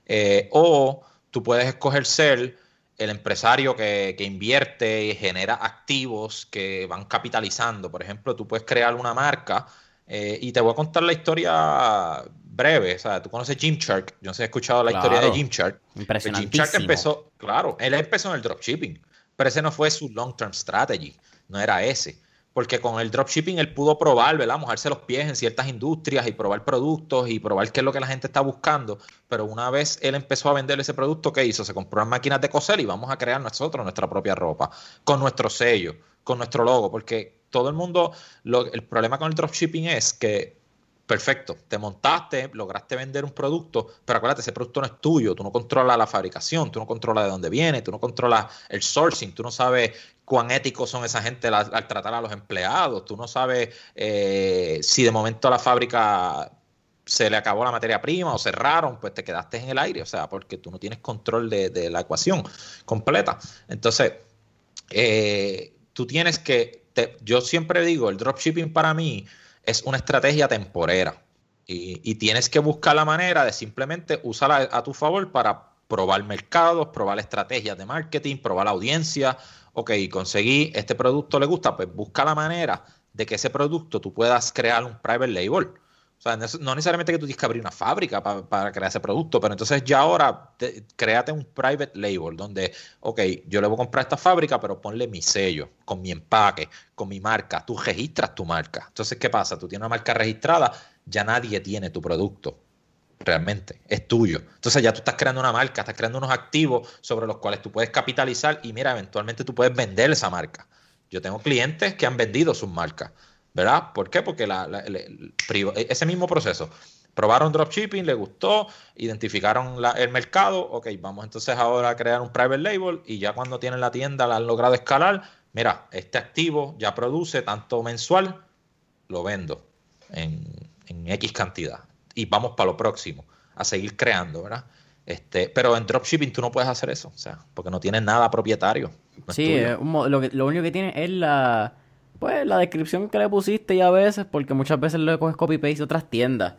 Eh, o tú puedes escoger ser el empresario que, invierte y genera activos que van capitalizando. Por ejemplo, tú puedes crear una marca eh, y te voy a contar la historia breve. O sea, tú conoces Gymshark. Yo no sé si has escuchado la historia de Gymshark. Impresionante. Gymshark empezó, claro, él empezó en el dropshipping, pero ese no fue su long-term strategy. No era ese porque con el dropshipping él pudo probar, ¿verdad? Mojarse los pies en ciertas industrias y probar productos y probar qué es lo que la gente está buscando. Pero una vez él empezó a vender ese producto, ¿qué hizo? Se compró unas máquinas de coser y vamos a crear nosotros nuestra propia ropa, con nuestro sello, con nuestro logo, porque todo el mundo, el problema con el dropshipping es que perfecto, te montaste, lograste vender un producto, pero acuérdate, ese producto no es tuyo, tú no controlas la fabricación, tú no controlas de dónde viene, tú no controlas el sourcing, tú no sabes cuán éticos son esa gente al, tratar a los empleados, tú no sabes eh, si de momento a la fábrica se le acabó la materia prima o cerraron, pues te quedaste en el aire, o sea, porque tú no tienes control de, la ecuación completa. Entonces, eh, tú tienes que, yo siempre digo, el dropshipping para mí, es una estrategia temporera. Y, tienes que buscar la manera de simplemente usarla a tu favor para probar mercados, probar estrategias de marketing, probar la audiencia. Ok, conseguí este producto, le gusta, pues busca la manera de que ese producto tú puedas crear un private label o sea, no necesariamente que tú tienes que abrir una fábrica para, crear ese producto, pero entonces ya ahora créate un private label donde, ok, yo le voy a comprar esta fábrica, pero ponle mi sello, con mi empaque, con mi marca. Tú registras tu marca. Entonces, ¿qué pasa? Tú tienes una marca registrada, ya nadie tiene tu producto. Realmente, es tuyo. Entonces ya tú estás creando una marca, estás creando unos activos sobre los cuales tú puedes capitalizar y mira, eventualmente tú puedes vender esa marca. Yo tengo clientes que han vendido sus marcas ¿verdad? ¿Por qué? Porque ese mismo proceso, probaron dropshipping, le gustó, identificaron el mercado, ok, vamos entonces ahora a crear un private label y ya cuando tienen la tienda la han logrado escalar, mira, este activo ya produce tanto mensual, lo vendo en, X cantidad y vamos para lo próximo, a seguir creando, ¿verdad? Este, pero en dropshipping tú no puedes hacer eso, o sea, porque no tienes nada propietario. sí, lo, lo único que tiene es la pues la descripción que le pusiste y a veces, porque muchas veces lo coges copy-paste de otras tiendas.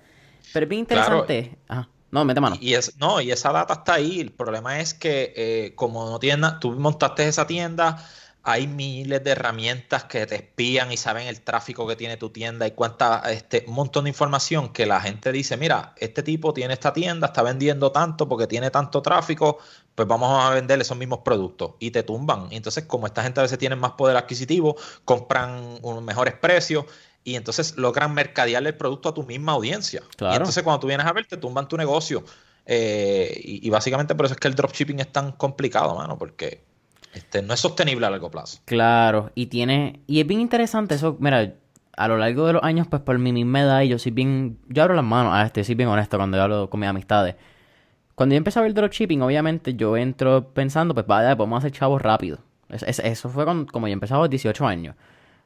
Pero es bien interesante. No, mete mano. Y es, no, y esa data está ahí. El problema es que eh, como no tienes, tú montaste esa tienda, hay miles de herramientas que te espían y saben el tráfico que tiene tu tienda y cuánta, este, un montón de información que la gente dice, mira, este tipo tiene esta tienda, está vendiendo tanto porque tiene tanto tráfico, pues vamos a venderle esos mismos productos y te tumban. entonces, como esta gente a veces tiene más poder adquisitivo, compran unos mejores precios y entonces logran mercadearle el producto a tu misma audiencia. Y entonces cuando tú vienes a ver, te tumban tu negocio. Eh, y, y, básicamente por eso es que el dropshipping es tan complicado, mano, porque este, no es sostenible a largo plazo. Claro, y tiene, y es bien interesante eso, mira, a lo largo de los años, pues por mi misma edad, y yo soy bien, yo abro las manos a este, soy bien honesto cuando yo hablo con mis amistades. Cuando yo empecé a ver dropshipping, obviamente yo entro pensando, pues vaya, podemos hacer chavos rápido. eso fue como yo empezaba a los 18 años.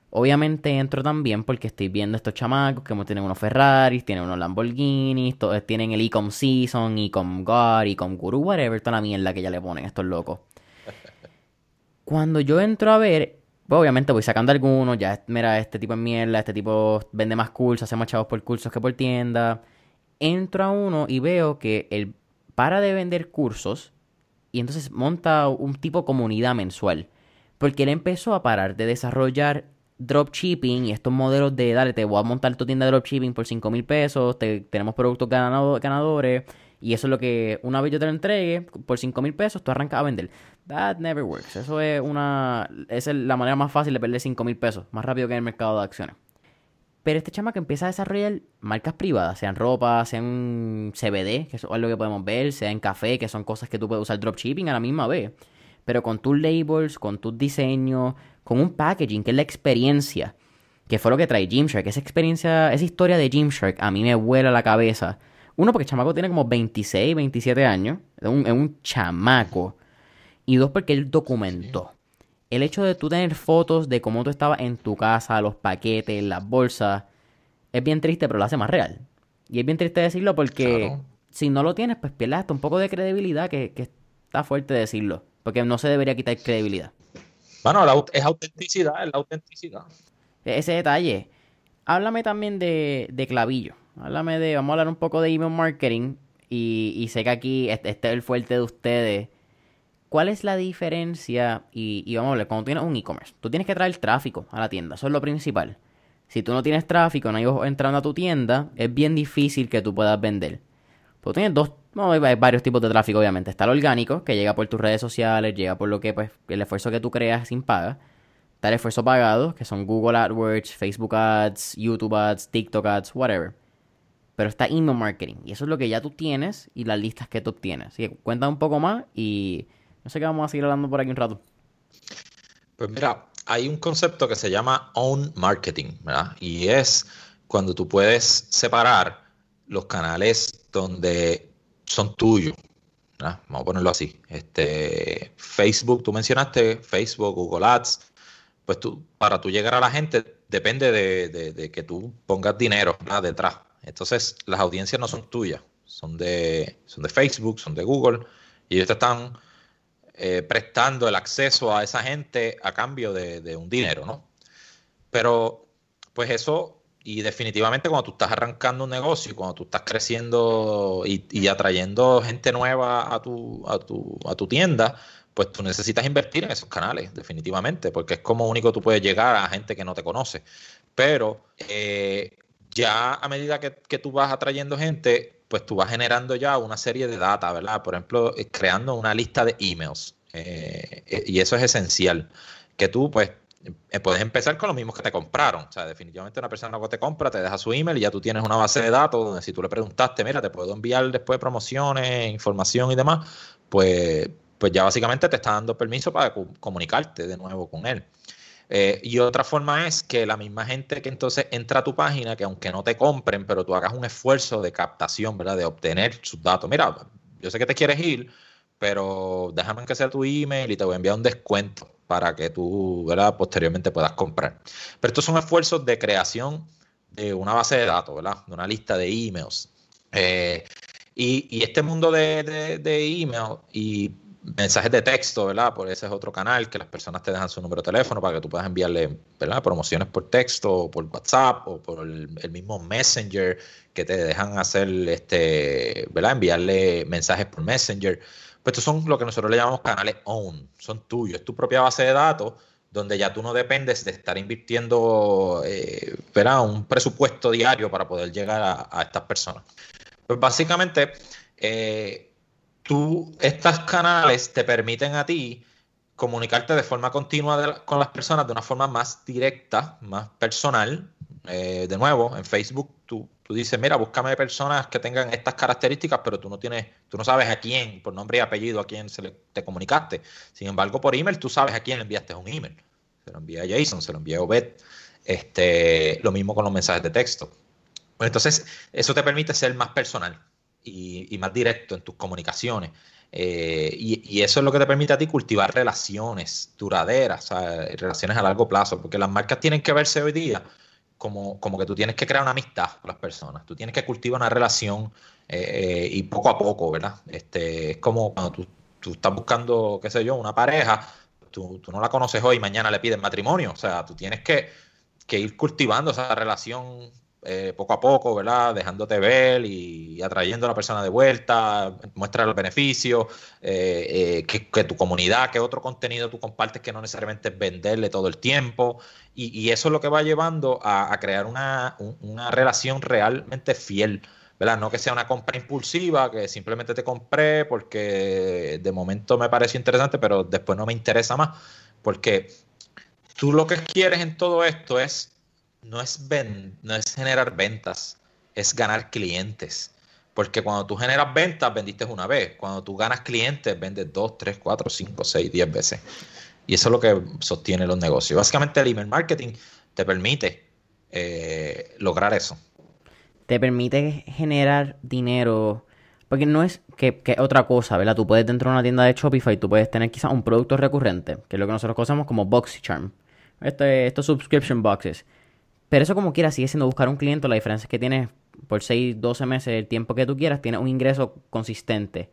Obviamente entro también porque estoy viendo estos chamacos que tienen unos Ferraris, tienen unos Lamborghinis, todos tienen el Ecom Season, Ecom God, Ecom Guru, whatever, toda la mierda que ya le ponen estos locos. Cuando yo entro a ver, pues obviamente voy sacando algunos, ya, mira, este tipo es mierda, este tipo vende más cursos, hacemos chavos por cursos que por tienda. Entro a uno y veo que él para de vender cursos y entonces monta un tipo comunidad mensual. Porque él empezó a parar de desarrollar dropshipping y estos modelos de, dale, te voy a montar tu tienda de dropshipping por 5 mil pesos, tenemos productos ganadores y eso es lo que una vez yo te lo entregue por 5 mil pesos, tú arrancas a vender. That never works. Eso es una. es la manera más fácil de perder 5 mil pesos. Más rápido que en el mercado de acciones. Pero este chama que empieza a desarrollar marcas privadas, sean ropa, sean CBD, que es algo que podemos ver, sean café, que son cosas que tú puedes usar dropshipping a la misma vez. Pero con tus labels, con tus diseños, con un packaging, que es la experiencia, que fue lo que trae Gymshark. Esa experiencia, esa historia de Gymshark a mí me vuela la cabeza uno, porque el chamaco tiene como 26, 27 años. Es un, un chamaco. Y dos, porque él documentó. El hecho de tú tener fotos de cómo tú estabas en tu casa, los paquetes, las bolsas, es bien triste, pero lo hace más real. Y es bien triste decirlo porque si no lo tienes, pues pierdes hasta un poco de credibilidad, que, está fuerte decirlo. Porque no se debería quitar credibilidad. Bueno, es autenticidad, es la autenticidad. E-, ese detalle. Háblame también de, de clavillo. Háblame de, vamos a hablar un poco de email marketing y, sé que aquí este, este, es el fuerte de ustedes. ¿Cuál es la diferencia? Y, y vamos a ver, cuando tienes un e-commerce, tú tienes que traer tráfico a la tienda, eso es lo principal. Si tú no tienes tráfico, no hay entrando a tu tienda, es bien difícil que tú puedas vender. Pues tienes dos, no, hay varios tipos de tráfico, obviamente. Está el orgánico, que llega por tus redes sociales, llega por lo que, pues, el esfuerzo que tú creas sin paga. Está el esfuerzo pagado, que son Google AdWords, Facebook Ads, YouTube Ads, TikTok Ads, whatever. Pero está email marketing. Y eso es lo que ya tú tienes y las listas que tú obtienes. Así que cuenta un poco más y no sé qué vamos a seguir hablando por aquí un rato. Pues mira, hay un concepto que se llama own marketing, ¿verdad? Y es cuando tú puedes separar los canales donde son tuyos. Vamos a ponerlo así. Este, Facebook, tú mencionaste Facebook, Google Ads. Pues tú, para tú llegar a la gente, depende de, que tú pongas dinero detrás. Entonces, las audiencias no son tuyas, son de, son de Facebook, son de Google, y ellos te están eh, prestando el acceso a esa gente a cambio de, un dinero, ¿no? Pero, pues eso y definitivamente cuando tú estás arrancando un negocio, cuando tú estás creciendo y, atrayendo gente nueva a tu, tienda, pues tú necesitas invertir en esos canales, definitivamente, porque es como único tú puedes llegar a gente que no te conoce. Pero eh, ya a medida que, tú vas atrayendo gente, pues tú vas generando ya una serie de data, ¿verdad? Por ejemplo, eh, creando una lista de emails. Eh, y eso es esencial. Que tú, pues, eh, puedes empezar con los mismos que te compraron. O sea, definitivamente una persona que te compra te deja su email y ya tú tienes una base de datos donde si tú le preguntaste, mira, te puedo enviar después promociones, información y demás, pues, pues ya básicamente te está dando permiso para comunicarte de nuevo con él. Eh, y otra forma es que la misma gente que entonces entra a tu página, que aunque no te compren, pero tú hagas un esfuerzo de captación, ¿verdad? De obtener sus datos. Mira, yo sé que te quieres ir, pero déjame que sea tu email y te voy a enviar un descuento para que tú, ¿verdad? Posteriormente puedas comprar. Pero estos son esfuerzos de creación de una base de datos, ¿verdad? De una lista de emails. Eh, y, este mundo de, de, email y mensajes de texto, ¿verdad? Por ese es otro canal que las personas te dejan su número de teléfono para que tú puedas enviarle, ¿verdad? Promociones por texto, o por WhatsApp, o por el, mismo Messenger que te dejan hacer, este, ¿verdad? Enviarle mensajes por Messenger. Pues estos son lo que nosotros le llamamos canales own, son tuyos, es tu propia base de datos donde ya tú no dependes de estar invirtiendo eh, un presupuesto diario para poder llegar a, estas personas. Pues básicamente, eh, tú, estos canales te permiten a ti comunicarte de forma continua con las personas de una forma más directa, más personal. Eh, de nuevo, en Facebook tú Tú dices, mira, búscame personas que tengan estas características, pero tú no tienes, tú no sabes a quién, por nombre y apellido, a quién se le, te comunicaste. Sin embargo, por email tú sabes a quién le enviaste un email. Se lo envía a Jason, se lo envía a Obed. Este, lo mismo con los mensajes de texto. Pues entonces, eso te permite ser más personal y, más directo en tus comunicaciones. Eh, y, eso es lo que te permite a ti cultivar relaciones duraderas, relaciones a largo plazo, porque las marcas tienen que verse hoy día como, como que tú tienes que crear una amistad con las personas, tú tienes que cultivar una relación eh, y poco a poco, ¿verdad? Este, es como cuando tú, tú estás buscando, qué sé yo, una pareja, tú, tú, no la conoces hoy y mañana le pides matrimonio, o sea, tú tienes que, que ir cultivando esa relación eh, poco a poco, ¿verdad? Dejándote ver y, atrayendo a la persona de vuelta, muestra los beneficios, eh, eh, que, tu comunidad, que otro contenido tú compartes que no necesariamente es venderle todo el tiempo. Y, eso es lo que va llevando a, crear una, relación realmente fiel. ¿verdad? No que sea una compra impulsiva, que simplemente te compré porque de momento me pareció interesante, pero después no me interesa más. Porque tú lo que quieres en todo esto es no es, no es generar ventas, es ganar clientes. Porque cuando tú generas ventas, vendiste una vez. Cuando tú ganas clientes, vendes dos, tres, cuatro, cinco, seis, diez veces. Y eso es lo que sostiene los negocios. Básicamente el email marketing te permite eh, lograr eso. Te permite generar dinero. Porque no es que, otra cosa, ¿verdad? Tú puedes dentro de una tienda de Shopify, tú puedes tener quizás un producto recurrente, que es lo que nosotros conocemos como Box Charm. Este, estos subscription boxes. Pero eso como quiera sigue siendo buscar un cliente. La diferencia es que tienes por 6, 12 meses, el tiempo que tú quieras, tienes un ingreso consistente.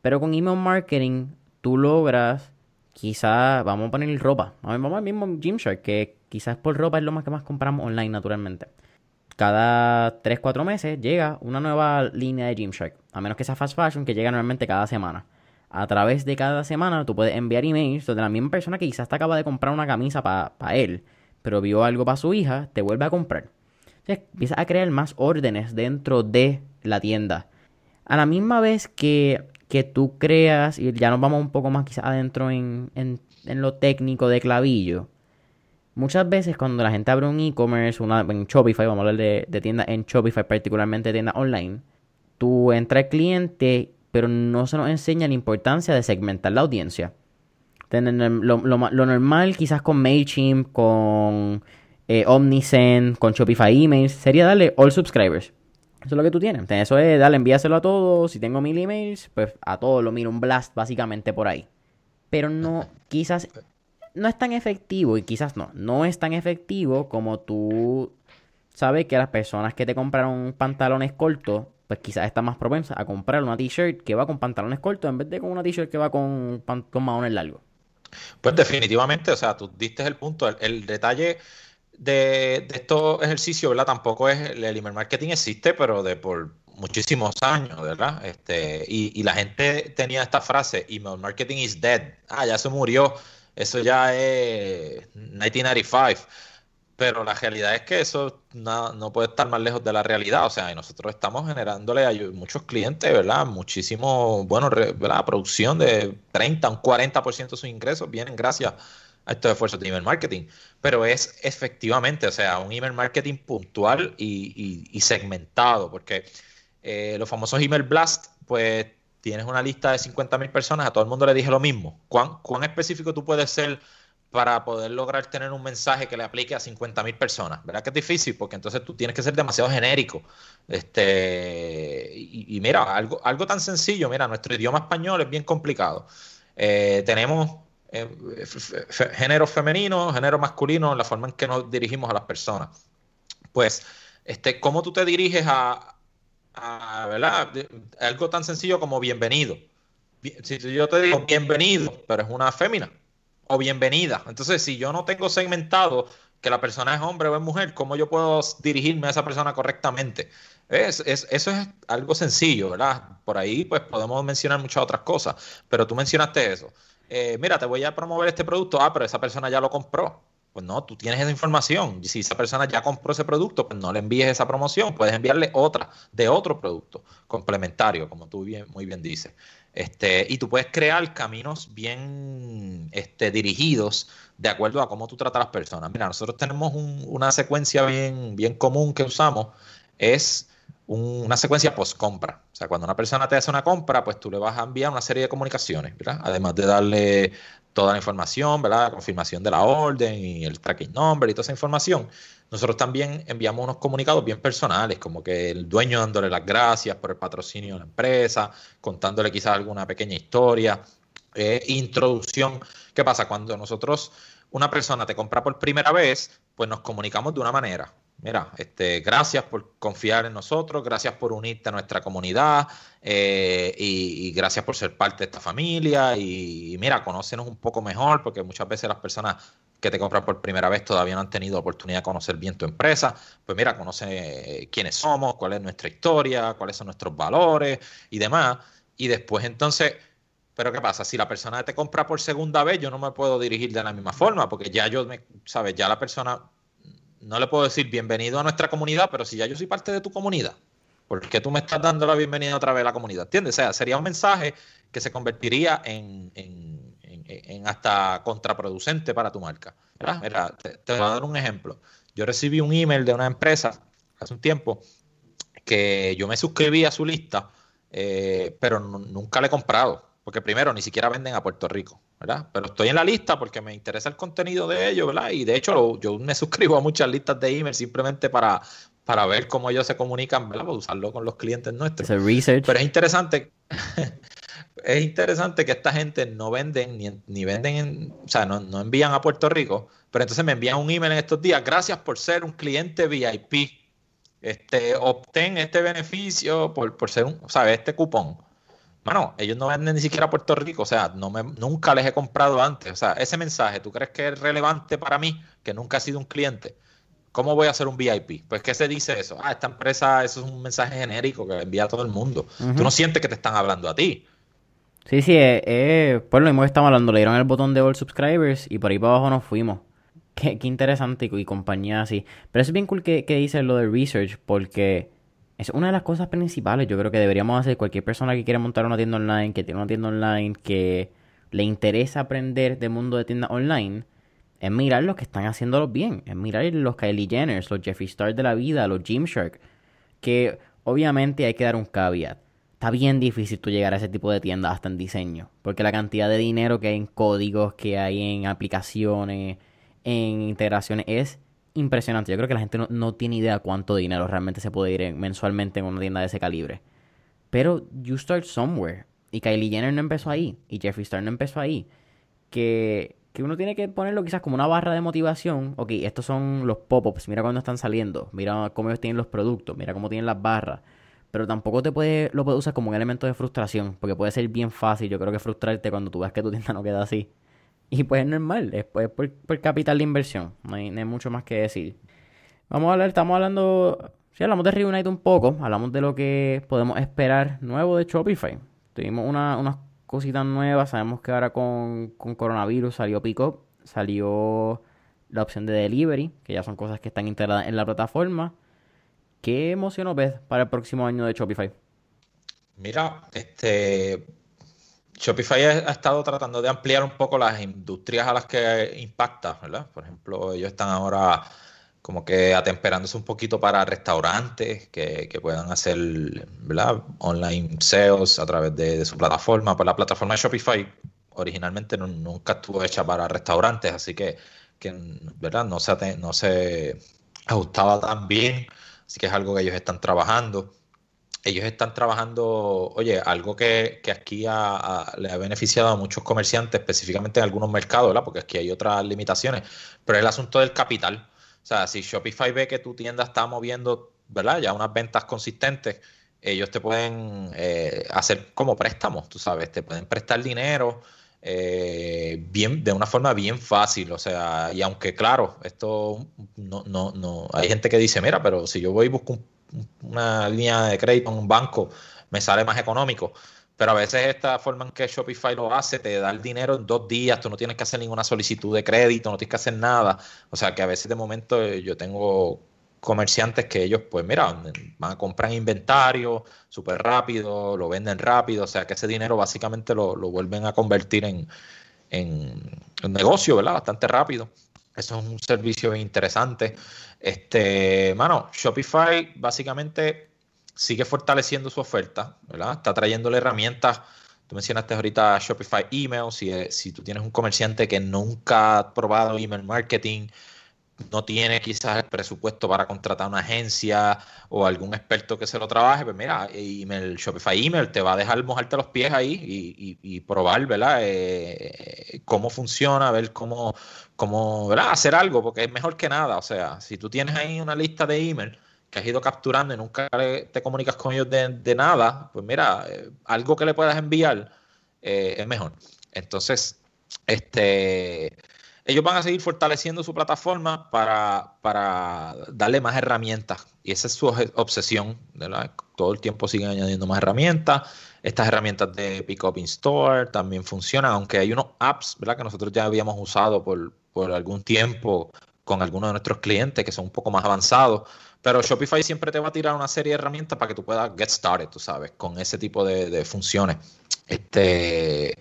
Pero con email marketing tú logras, quizás, vamos a poner ropa. Vamos al mismo Gymshark, que quizás por ropa es lo más que más compramos online naturalmente. cada 3-4 meses llega una nueva línea de Gymshark. A menos que sea fast fashion, que llega normalmente cada semana. A través de cada semana tú puedes enviar emails donde la misma persona que quizás te acaba de comprar una camisa para él, pero vio algo para su hija, te vuelve a comprar. Entonces empiezas a crear más órdenes dentro de la tienda. A la misma vez que, que tú creas, y ya nos vamos un poco más quizás adentro en, en, lo técnico de clavillo, Muchas veces cuando la gente abre un e-commerce, en Shopify, vamos a hablar de, de tiendas en Shopify, particularmente tiendas online, tú entras al cliente, pero no se nos enseña la importancia de segmentar la audiencia. Lo, normal quizás con MailChimp, con eh, Omnisend, con Shopify Emails, sería darle all subscribers. Eso es lo que tú tienes. Eso es darle, envíaselo a todos. Si tengo mil emails, pues a todos lo miro un blast básicamente por ahí. Pero no, quizás no es tan efectivo y quizás no, no es tan efectivo como tú sabes que las personas que te compraron pantalones cortos, pues quizás están más propensas a comprar una t-shirt que va con pantalones cortos en vez de con una t-shirt que va con, con maones largos. Pues definitivamente, o sea, tú diste el punto, el, detalle de, estos ejercicios, ¿verdad? Tampoco es el, email marketing existe, pero de por muchísimos años, ¿verdad? Este, y, y la gente tenía esta frase, email marketing is dead. Ah, ya se murió eso ya es 1995. Pero la realidad es que eso no, puede estar más lejos de la realidad. O sea, y nosotros estamos generándole a muchos clientes, ¿verdad? Muchísimo, bueno, ¿verdad? Producción de 30, un 40% de sus ingresos vienen gracias a estos esfuerzos de email marketing. Pero es efectivamente, o sea, un email marketing puntual y, segmentado, porque eh, los famosos email blast, pues tienes una lista de 50.000 personas, a todo el mundo le dije lo mismo. ¿Cuán, ¿Cuán, específico tú puedes ser para poder lograr tener un mensaje que le aplique a 50.000 personas? ¿Verdad que es difícil? Porque entonces tú tienes que ser demasiado genérico. Este, y, mira, algo, algo tan sencillo, mira, nuestro idioma español es bien complicado. Eh, tenemos eh, género femenino, género masculino, la forma en que nos dirigimos a las personas. Pues, este, ¿cómo tú te diriges a, ¿verdad? Algo tan sencillo como bienvenido. Si yo te digo bienvenido, pero es una fémina, o bienvenida. Entonces, si yo no tengo segmentado que la persona es hombre o es mujer, ¿cómo yo puedo dirigirme a esa persona correctamente? Es, eso es algo sencillo, ¿verdad? Por ahí pues podemos mencionar muchas otras cosas, pero tú mencionaste eso. Eh, mira, te voy a promover este producto, ah, pero esa persona ya lo compró. Pues no, tú tienes esa información. Si esa persona ya compró ese producto, pues no le envíes esa promoción. Puedes enviarle otra de otro producto complementario, como tú bien, muy bien dices. Este, y tú puedes crear caminos bien este, dirigidos de acuerdo a cómo tú tratas a las personas. Mira, nosotros tenemos una secuencia bien, común que usamos, es una secuencia post-compra. O sea, cuando una persona te hace una compra, pues tú le vas a enviar una serie de comunicaciones, ¿verdad? Además de darle toda la información, ¿verdad? La confirmación de la orden y el tracking number y toda esa información. Nosotros también enviamos unos comunicados bien personales, como que el dueño dándole las gracias por el patrocinio de la empresa, contándole quizás alguna pequeña historia, eh, introducción. ¿Qué pasa? Cuando nosotros, una persona te compra por primera vez, pues nos comunicamos de una manera mira, este, gracias por confiar en nosotros, gracias por unirte a nuestra comunidad eh, y, gracias por ser parte de esta familia y, mira, conócenos un poco mejor porque muchas veces las personas que te compran por primera vez todavía no han tenido oportunidad de conocer bien tu empresa, pues mira, conoce eh, quiénes somos, cuál es nuestra historia, cuáles son nuestros valores y demás. Y después entonces, pero ¿qué pasa? Si la persona te compra por segunda vez, yo no me puedo dirigir de la misma forma, porque ya yo, me, ¿sabes? Ya la persona no le puedo decir bienvenido a nuestra comunidad, pero si ya yo soy parte de tu comunidad, ¿por qué tú me estás dando la bienvenida otra vez a la comunidad? ¿Entiendes? O sea, sería un mensaje que se convertiría en, hasta contraproducente para tu marca. Mira, te, voy a dar un ejemplo. Yo recibí un email de una empresa hace un tiempo que yo me suscribí a su lista, eh, pero nunca le he comprado, porque primero ni siquiera venden a Puerto Rico. ¿verdad? Pero estoy en la lista porque me interesa el contenido de ellos, ¿verdad? Y de hecho yo me suscribo a muchas listas de email simplemente para, para ver cómo ellos se comunican, ¿verdad? Para usarlo con los clientes nuestros. Pero es interesante, es interesante que esta gente no venden ni, ni venden, o sea, no, no, envían a Puerto Rico, pero entonces me envían un email en estos días, gracias por ser un cliente VIP. Este, obtén este beneficio por, por ser un, ¿sabes? Este cupón. Bueno, ellos no venden ni siquiera a Puerto Rico, o sea, no me, nunca les he comprado antes. O sea, ese mensaje, ¿tú crees que es relevante para mí, que nunca he sido un cliente? ¿Cómo voy a hacer un VIP? Pues, ¿qué se dice eso? Ah, esta empresa, eso es un mensaje genérico que envía a todo el mundo. Tú no sientes que te están hablando a ti. Sí, sí, eh, eh, pues lo mismo que estamos hablando, le dieron el botón de All Subscribers y por ahí para abajo nos fuimos. Qué, interesante y, compañía así. Pero es bien cool que, que dice lo de research porque es una de las cosas principales. Yo creo que deberíamos hacer cualquier persona que quiera montar una tienda online, que tiene una tienda online, que le interesa aprender del mundo de tiendas online, es mirar los que están haciéndolo bien. Es mirar los Kylie Jenner, los Jeffree Star de la vida, los Gymshark. Que obviamente hay que dar un caveat. Está bien difícil tú llegar a ese tipo de tiendas hasta en diseño. Porque la cantidad de dinero que hay en códigos, que hay en aplicaciones, en integraciones es impresionante. Yo creo que la gente no, tiene idea cuánto dinero realmente se puede ir mensualmente en una tienda de ese calibre. Pero you start somewhere. Y Kylie Jenner no empezó ahí. Y Jeffree Star no empezó ahí. Que, que uno tiene que ponerlo quizás como una barra de motivación. Ok, estos son los pop-ups. Mira cuando están saliendo. Mira cómo ellos tienen los productos. Mira cómo tienen las barras. Pero tampoco te puede, lo puedes usar como un elemento de frustración. Porque puede ser bien fácil, yo creo que frustrarte cuando tú ves que tu tienda no queda así. Y pues es normal, es, pues, por, capital de inversión, no hay, mucho más que decir. Vamos a hablar, estamos hablando, si hablamos de Reunite un poco, hablamos de lo que podemos esperar nuevo de Shopify. Tuvimos una, unas cositas nuevas, sabemos que ahora con, con coronavirus salió Pickup, salió la opción de delivery, que ya son cosas que están integradas en la plataforma. ¿Qué emoción ves para el próximo año de Shopify? Mira, este Shopify ha, estado tratando de ampliar un poco las industrias a las que impacta, ¿verdad? Por ejemplo, ellos están ahora como que atemperándose un poquito para restaurantes que, puedan hacer, ¿verdad? Online sales a través de, su plataforma. Pues la plataforma de Shopify originalmente nunca estuvo hecha para restaurantes, así que, ¿verdad? No se ajustaba tan bien, así que es algo que ellos están trabajando ellos están trabajando, oye, algo que, aquí le ha beneficiado a muchos comerciantes, específicamente en algunos mercados, ¿verdad? Porque aquí hay otras limitaciones, pero es el asunto del capital. O sea, si Shopify ve que tu tienda está moviendo, ¿verdad? Ya unas ventas consistentes, ellos te pueden eh, hacer como préstamos, tú sabes, te pueden prestar dinero eh, bien, de una forma bien fácil. O sea, y aunque claro, esto no, no, no, hay gente que dice, mira, pero si yo voy y busco un una línea de crédito en un banco me sale más económico. Pero a veces esta forma en que Shopify lo hace, te da el dinero en dos días, tú no tienes que hacer ninguna solicitud de crédito, no tienes que hacer nada. O sea que a veces de momento eh, yo tengo comerciantes que ellos, pues mira, van a comprar inventario súper rápido, lo venden rápido, o sea que ese dinero básicamente lo, vuelven a convertir en, en, en negocio, ¿verdad? Bastante rápido. Eso es un servicio interesante. Este, mano, Shopify básicamente sigue fortaleciendo su oferta, ¿verdad? Está trayéndole herramientas. Tú mencionaste ahorita Shopify Email. Si, si tú tienes un comerciante que nunca ha probado email marketing, no tiene quizás el presupuesto para contratar una agencia o algún experto que se lo trabaje, pues mira, email, Shopify Email te va a dejar mojarte los pies ahí y, probar, ¿verdad? Eh, cómo funciona, ver cómo, cómo, ¿verdad? Hacer algo, porque es mejor que nada. O sea, si tú tienes ahí una lista de email que has ido capturando y nunca te comunicas con ellos de, nada, pues mira, eh, algo que le puedas enviar eh, es mejor. Entonces, este ellos van a seguir fortaleciendo su plataforma para, para darle más herramientas. Y esa es su obsesión. Todo el tiempo siguen añadiendo más herramientas. Estas herramientas de Pickup in Store también funcionan, aunque hay unos apps ¿verdad? que nosotros ya habíamos usado por, algún tiempo con algunos de nuestros clientes que son un poco más avanzados. Pero Shopify siempre te va a tirar una serie de herramientas para que tú puedas get started, tú sabes, con ese tipo de funciones. Este,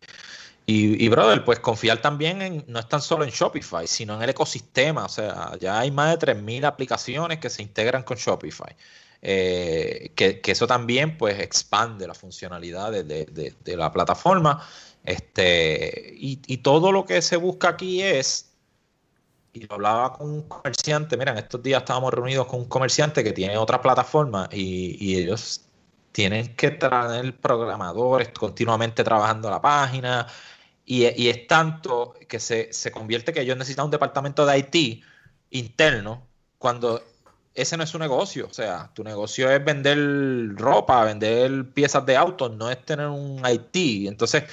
y, brother, pues confiar también en, no es tan solo en Shopify, sino en el ecosistema. O sea, ya hay más de 3.000 aplicaciones que se integran con Shopify. Eh, que, eso también pues expande la funcionalidad de, la plataforma. Este, y, todo lo que se busca aquí es, y lo hablaba con un comerciante, mira, en estos días estábamos reunidos con un comerciante que tiene otra plataforma y, y ellos tienen que tener programadores continuamente trabajando la página, y, es tanto que se, convierte que ellos necesitan un departamento de IT interno cuando ese no es su negocio. O sea, tu negocio es vender ropa, vender piezas de autos, no es tener un IT. Entonces,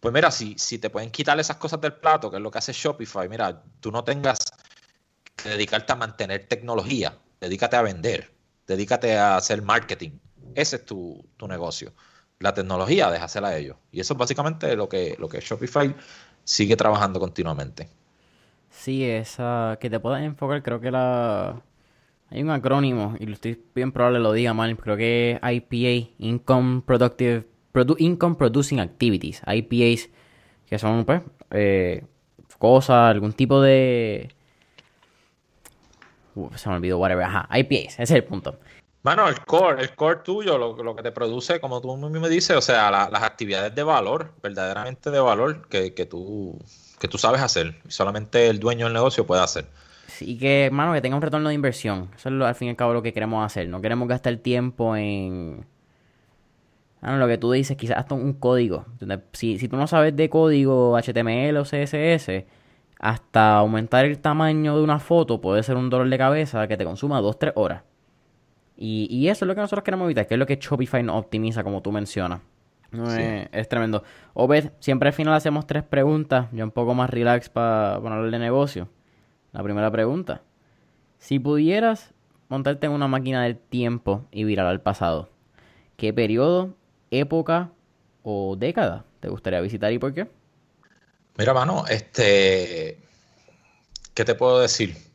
pues mira, si, si te pueden quitar esas cosas del plato, que es lo que hace Shopify, mira, tú no tengas que dedicarte a mantener tecnología, dedícate a vender, dedícate a hacer marketing. Ese es tu, negocio. La tecnología, déjasela a ellos. Y eso es básicamente lo que, lo que Shopify sigue trabajando continuamente. Sí, esa que te puedas enfocar, creo que la hay un acrónimo y lo estoy bien probable lo diga mal, creo que es IPA, Income Productive Income Producing Activities, IPAs, que son pues eh, cosas, algún tipo de se me olvidó, whatever, ajá, IPAs, ese es el punto. Bueno, el core, el core tuyo, lo, que te produce, como tú mismo me dices, o sea, las actividades de valor, verdaderamente de valor, que, tú, que tú sabes hacer, y solamente el dueño del negocio puede hacer. Sí, que, hermano, que tenga un retorno de inversión. Eso es al fin y al cabo lo que queremos hacer. No queremos gastar tiempo en... Bueno, lo que tú dices, quizás hasta un código. Si, si tú no sabes de código HTML o CSS, hasta aumentar el tamaño de una foto puede ser un dolor de cabeza que te consuma 2-3 horas. Y, eso es lo que nosotros queremos evitar, que es lo que Shopify nos optimiza, como tú mencionas. es, tremendo. Obed, siempre al final hacemos tres preguntas, ya un poco más relax para ponerle de negocio. La primera pregunta. Si pudieras montarte en una máquina del tiempo y virar al pasado, ¿qué periodo, época o década te gustaría visitar y por qué? Mira, mano, este. ¿Qué te puedo decir?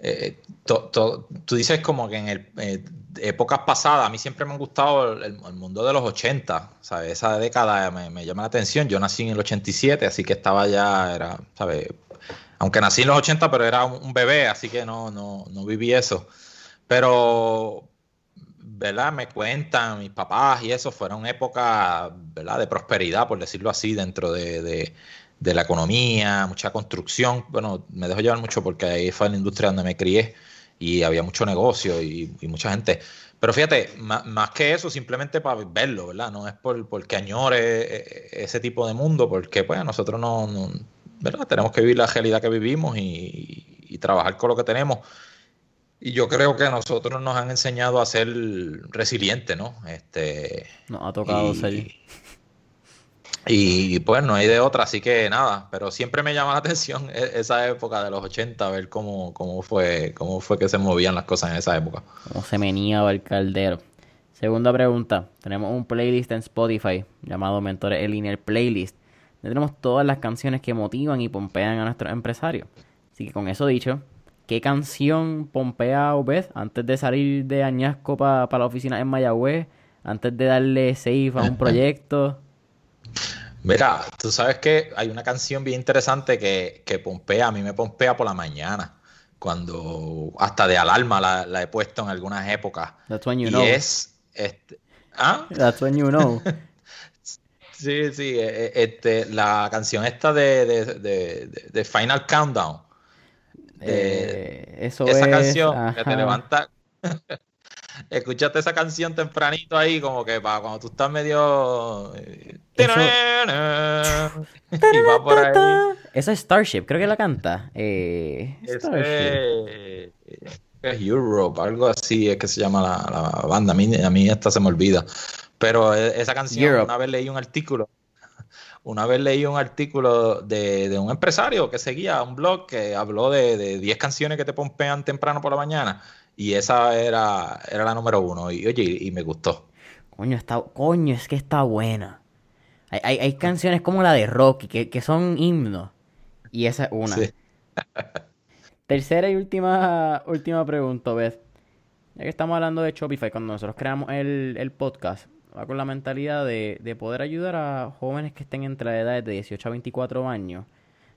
Eh, tú dices como que en el, eh, épocas pasadas, a mí siempre me ha gustado el, mundo de los 80, ¿sabes? Esa década me, llama la atención. Yo nací en el 87, así que estaba ya, era, ¿sabes? Aunque nací en los 80, pero era un, bebé, así que no, no, no viví eso. Pero, ¿verdad? Me cuentan mis papás y eso, fueron épocas, ¿verdad? De prosperidad, por decirlo así, dentro de de la economía, mucha construcción. Bueno, me dejo llevar mucho porque ahí fue la industria donde me crié y había mucho negocio y, mucha gente. Pero fíjate, más, que eso, simplemente para verlo, ¿verdad? No es por porque añore eh, eh, ese tipo de mundo, porque pues nosotros no, ¿verdad? Tenemos que vivir la realidad que vivimos y, trabajar con lo que tenemos. Y yo creo que a nosotros nos han enseñado a ser resilientes, ¿no? Este, nos ha tocado ser y pues no hay de otra, así que nada, pero siempre me llama la atención e-, esa época de los 80, ver cómo, cómo, fue, cómo fue que se movían las cosas en esa época. Cómo se meníaba el caldero. Segunda pregunta, tenemos un playlist en Spotify llamado Mentores El Linear Playlist. tenemos todas las canciones que motivan y pompean a nuestros empresarios. Así que con eso dicho, ¿qué canción pompea Obed antes de salir de Añasco para la oficina en Mayagüez? Antes de darle save a un proyecto. Mira, tú sabes que hay una canción bien interesante que, que pompea, a mí me pompea por la mañana, cuando hasta de alarma la, he puesto en algunas épocas. That's when you y know. es, este, ¿ah? That's when you know. sí, sí, e, e, este, la canción esta de, de, Final Countdown. Eh, eso esa canción que te levanta escuchaste esa canción tempranito ahí, como que para cuando tú estás medio. Eh, Eso... y va por ahí. Eso es Starship, creo que la canta. Eh, Starship. Es Europe, algo así es que se llama la, banda. A mí, a mí esta se me olvida. Pero e, esa canción, una vez leí un artículo. Una vez leí un artículo de, de un empresario que seguía un blog que habló de 10 canciones que te pompean temprano por la mañana y esa era, era la número uno. Y oye, y, me gustó. Coño, está, coño, es que está buena. Hay, hay, canciones como la de Rocky que, que, son himnos. Y esa es una. Tercera y última, última pregunta, Beth. Ya que estamos hablando de Shopify, cuando nosotros creamos el, el podcast, va con la mentalidad de, de poder ayudar a jóvenes que estén entre la edad de 18 a 24 años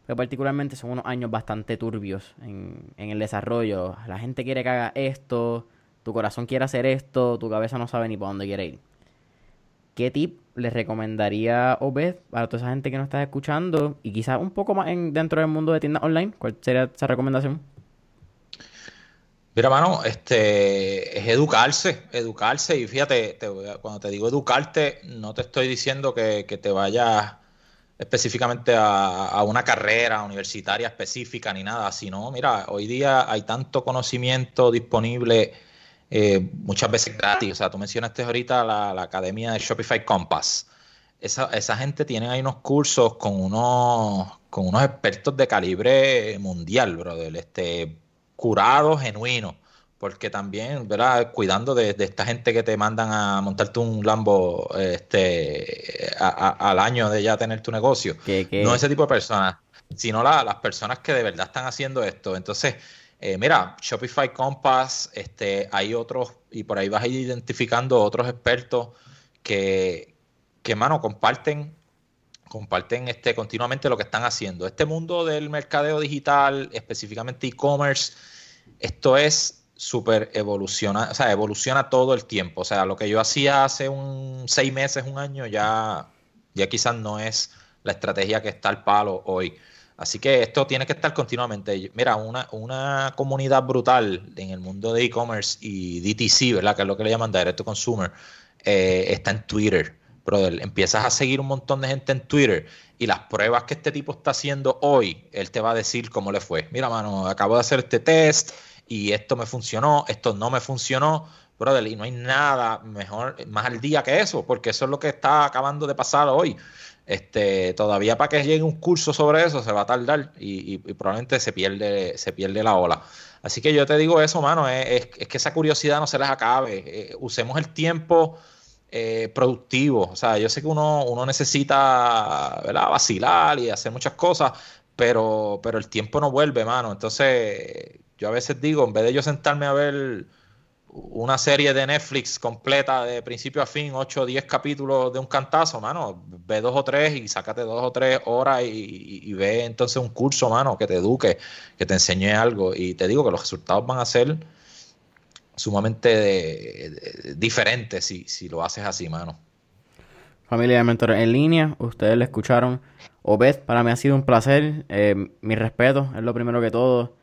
que particularmente son unos años bastante turbios en, el desarrollo. La gente quiere que haga esto, tu corazón quiere hacer esto, tu cabeza no sabe ni por dónde quiere ir. ¿Qué tip les recomendaría Obed para toda esa gente que nos está escuchando y quizás un poco más en, dentro del mundo de tiendas online? ¿Cuál sería esa recomendación? Mira, mano, este es educarse, educarse y fíjate, cuando te digo educarte, no te estoy diciendo que, que te vayas específicamente a, una carrera universitaria específica ni nada, sino, mira, hoy día hay tanto conocimiento disponible, eh, muchas veces gratis. O sea, tú mencionaste ahorita la, academia de Shopify Compass. Esa, esa, gente tiene ahí unos cursos con unos, con unos expertos de calibre mundial, brother. Este, curado, genuino porque también, ¿verdad? Cuidando de, esta gente que te mandan a montarte un Lambo este, al año de ya tener tu negocio. No ese tipo de personas, sino las personas que de verdad están haciendo esto. Entonces, eh, mira, Shopify Compass, este, hay otros, y por ahí vas a ir identificando otros expertos que, que mano, comparten comparten este, continuamente lo que están haciendo. Este mundo del mercadeo digital, específicamente e-commerce, esto es súper evoluciona, o sea, evoluciona todo el tiempo. O sea, lo que yo hacía hace un seis meses, un año, ya, ya quizás no es la estrategia que está al palo hoy. Así que esto tiene que estar continuamente. Mira, una, una comunidad brutal en el mundo de e-commerce y DTC, ¿verdad? Que es lo que le llaman Direct to Consumer, eh, está en Twitter. Brother, empiezas a seguir un montón de gente en Twitter y las pruebas que este tipo está haciendo hoy, él te va a decir cómo le fue. Mira, mano, acabo de hacer este test, y esto me funcionó, esto no me funcionó, brother, y no hay nada mejor, más al día que eso, porque eso es lo que está acabando de pasar hoy. Este, todavía para que llegue un curso sobre eso se va a tardar y, probablemente se pierde, se pierde la ola. Así que yo te digo eso, mano, es, que esa curiosidad no se les acabe. Eh, usemos el tiempo eh, productivo. O sea, yo sé que uno, uno necesita ¿verdad? vacilar y hacer muchas cosas, pero, pero el tiempo no vuelve, mano. Entonces, yo a veces digo, en vez de yo sentarme a ver una serie de Netflix completa de principio a fin, 8 o 10 capítulos de un cantazo, mano, ve dos o tres y sácate dos o tres horas y, ve entonces un curso, mano, que te eduque, que te enseñe algo. Y te digo que los resultados van a ser sumamente diferentes si, si lo haces así, mano. Familia de mentores en línea, ustedes le escucharon. Obed, para mí ha sido un placer. Eh, mi respeto, es lo primero que todo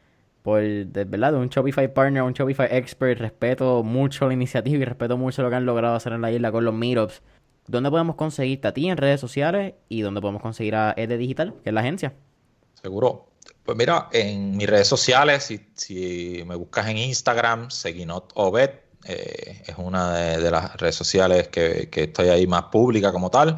por, de verdad, un Shopify partner, un Shopify expert. Respeto mucho la iniciativa y respeto mucho lo que han logrado hacer en la isla con los meetups. ¿Dónde podemos conseguirte a ti en redes sociales y dónde podemos conseguir a Ed Digital, que es la agencia? Seguro. Pues mira, en mis redes sociales, si, me buscas en Instagram, Seguinot Obed, eh, es una de, las redes sociales que, que, estoy ahí más pública como tal.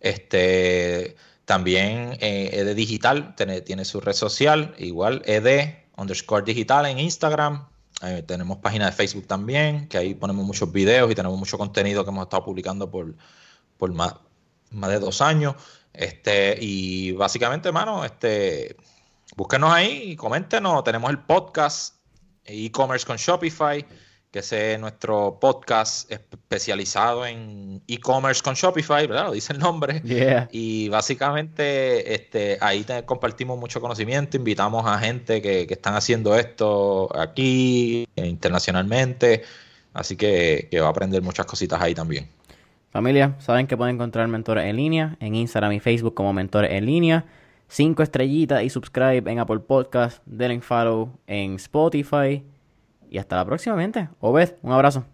Este, también eh, Ed Digital tiene, tiene, su red social, igual Ed underscore digital en Instagram. tenemos página de Facebook también, que ahí ponemos muchos videos y tenemos mucho contenido que hemos estado publicando por, por más, más de dos años. Este, y básicamente, hermano, este, búsquenos ahí y coméntenos. Tenemos el podcast e-commerce con Shopify que es nuestro podcast especializado en e-commerce con Shopify, ¿verdad? Lo dice el nombre. Y básicamente este, ahí compartimos mucho conocimiento, invitamos a gente que, que están haciendo esto aquí, internacionalmente, así que, que va a aprender muchas cositas ahí también. Familia, saben que pueden encontrar mentores en línea en Instagram y Facebook como mentores en línea. Cinco estrellitas y subscribe en Apple Podcast, denle follow en Spotify y hasta la próxima, Obed, un abrazo.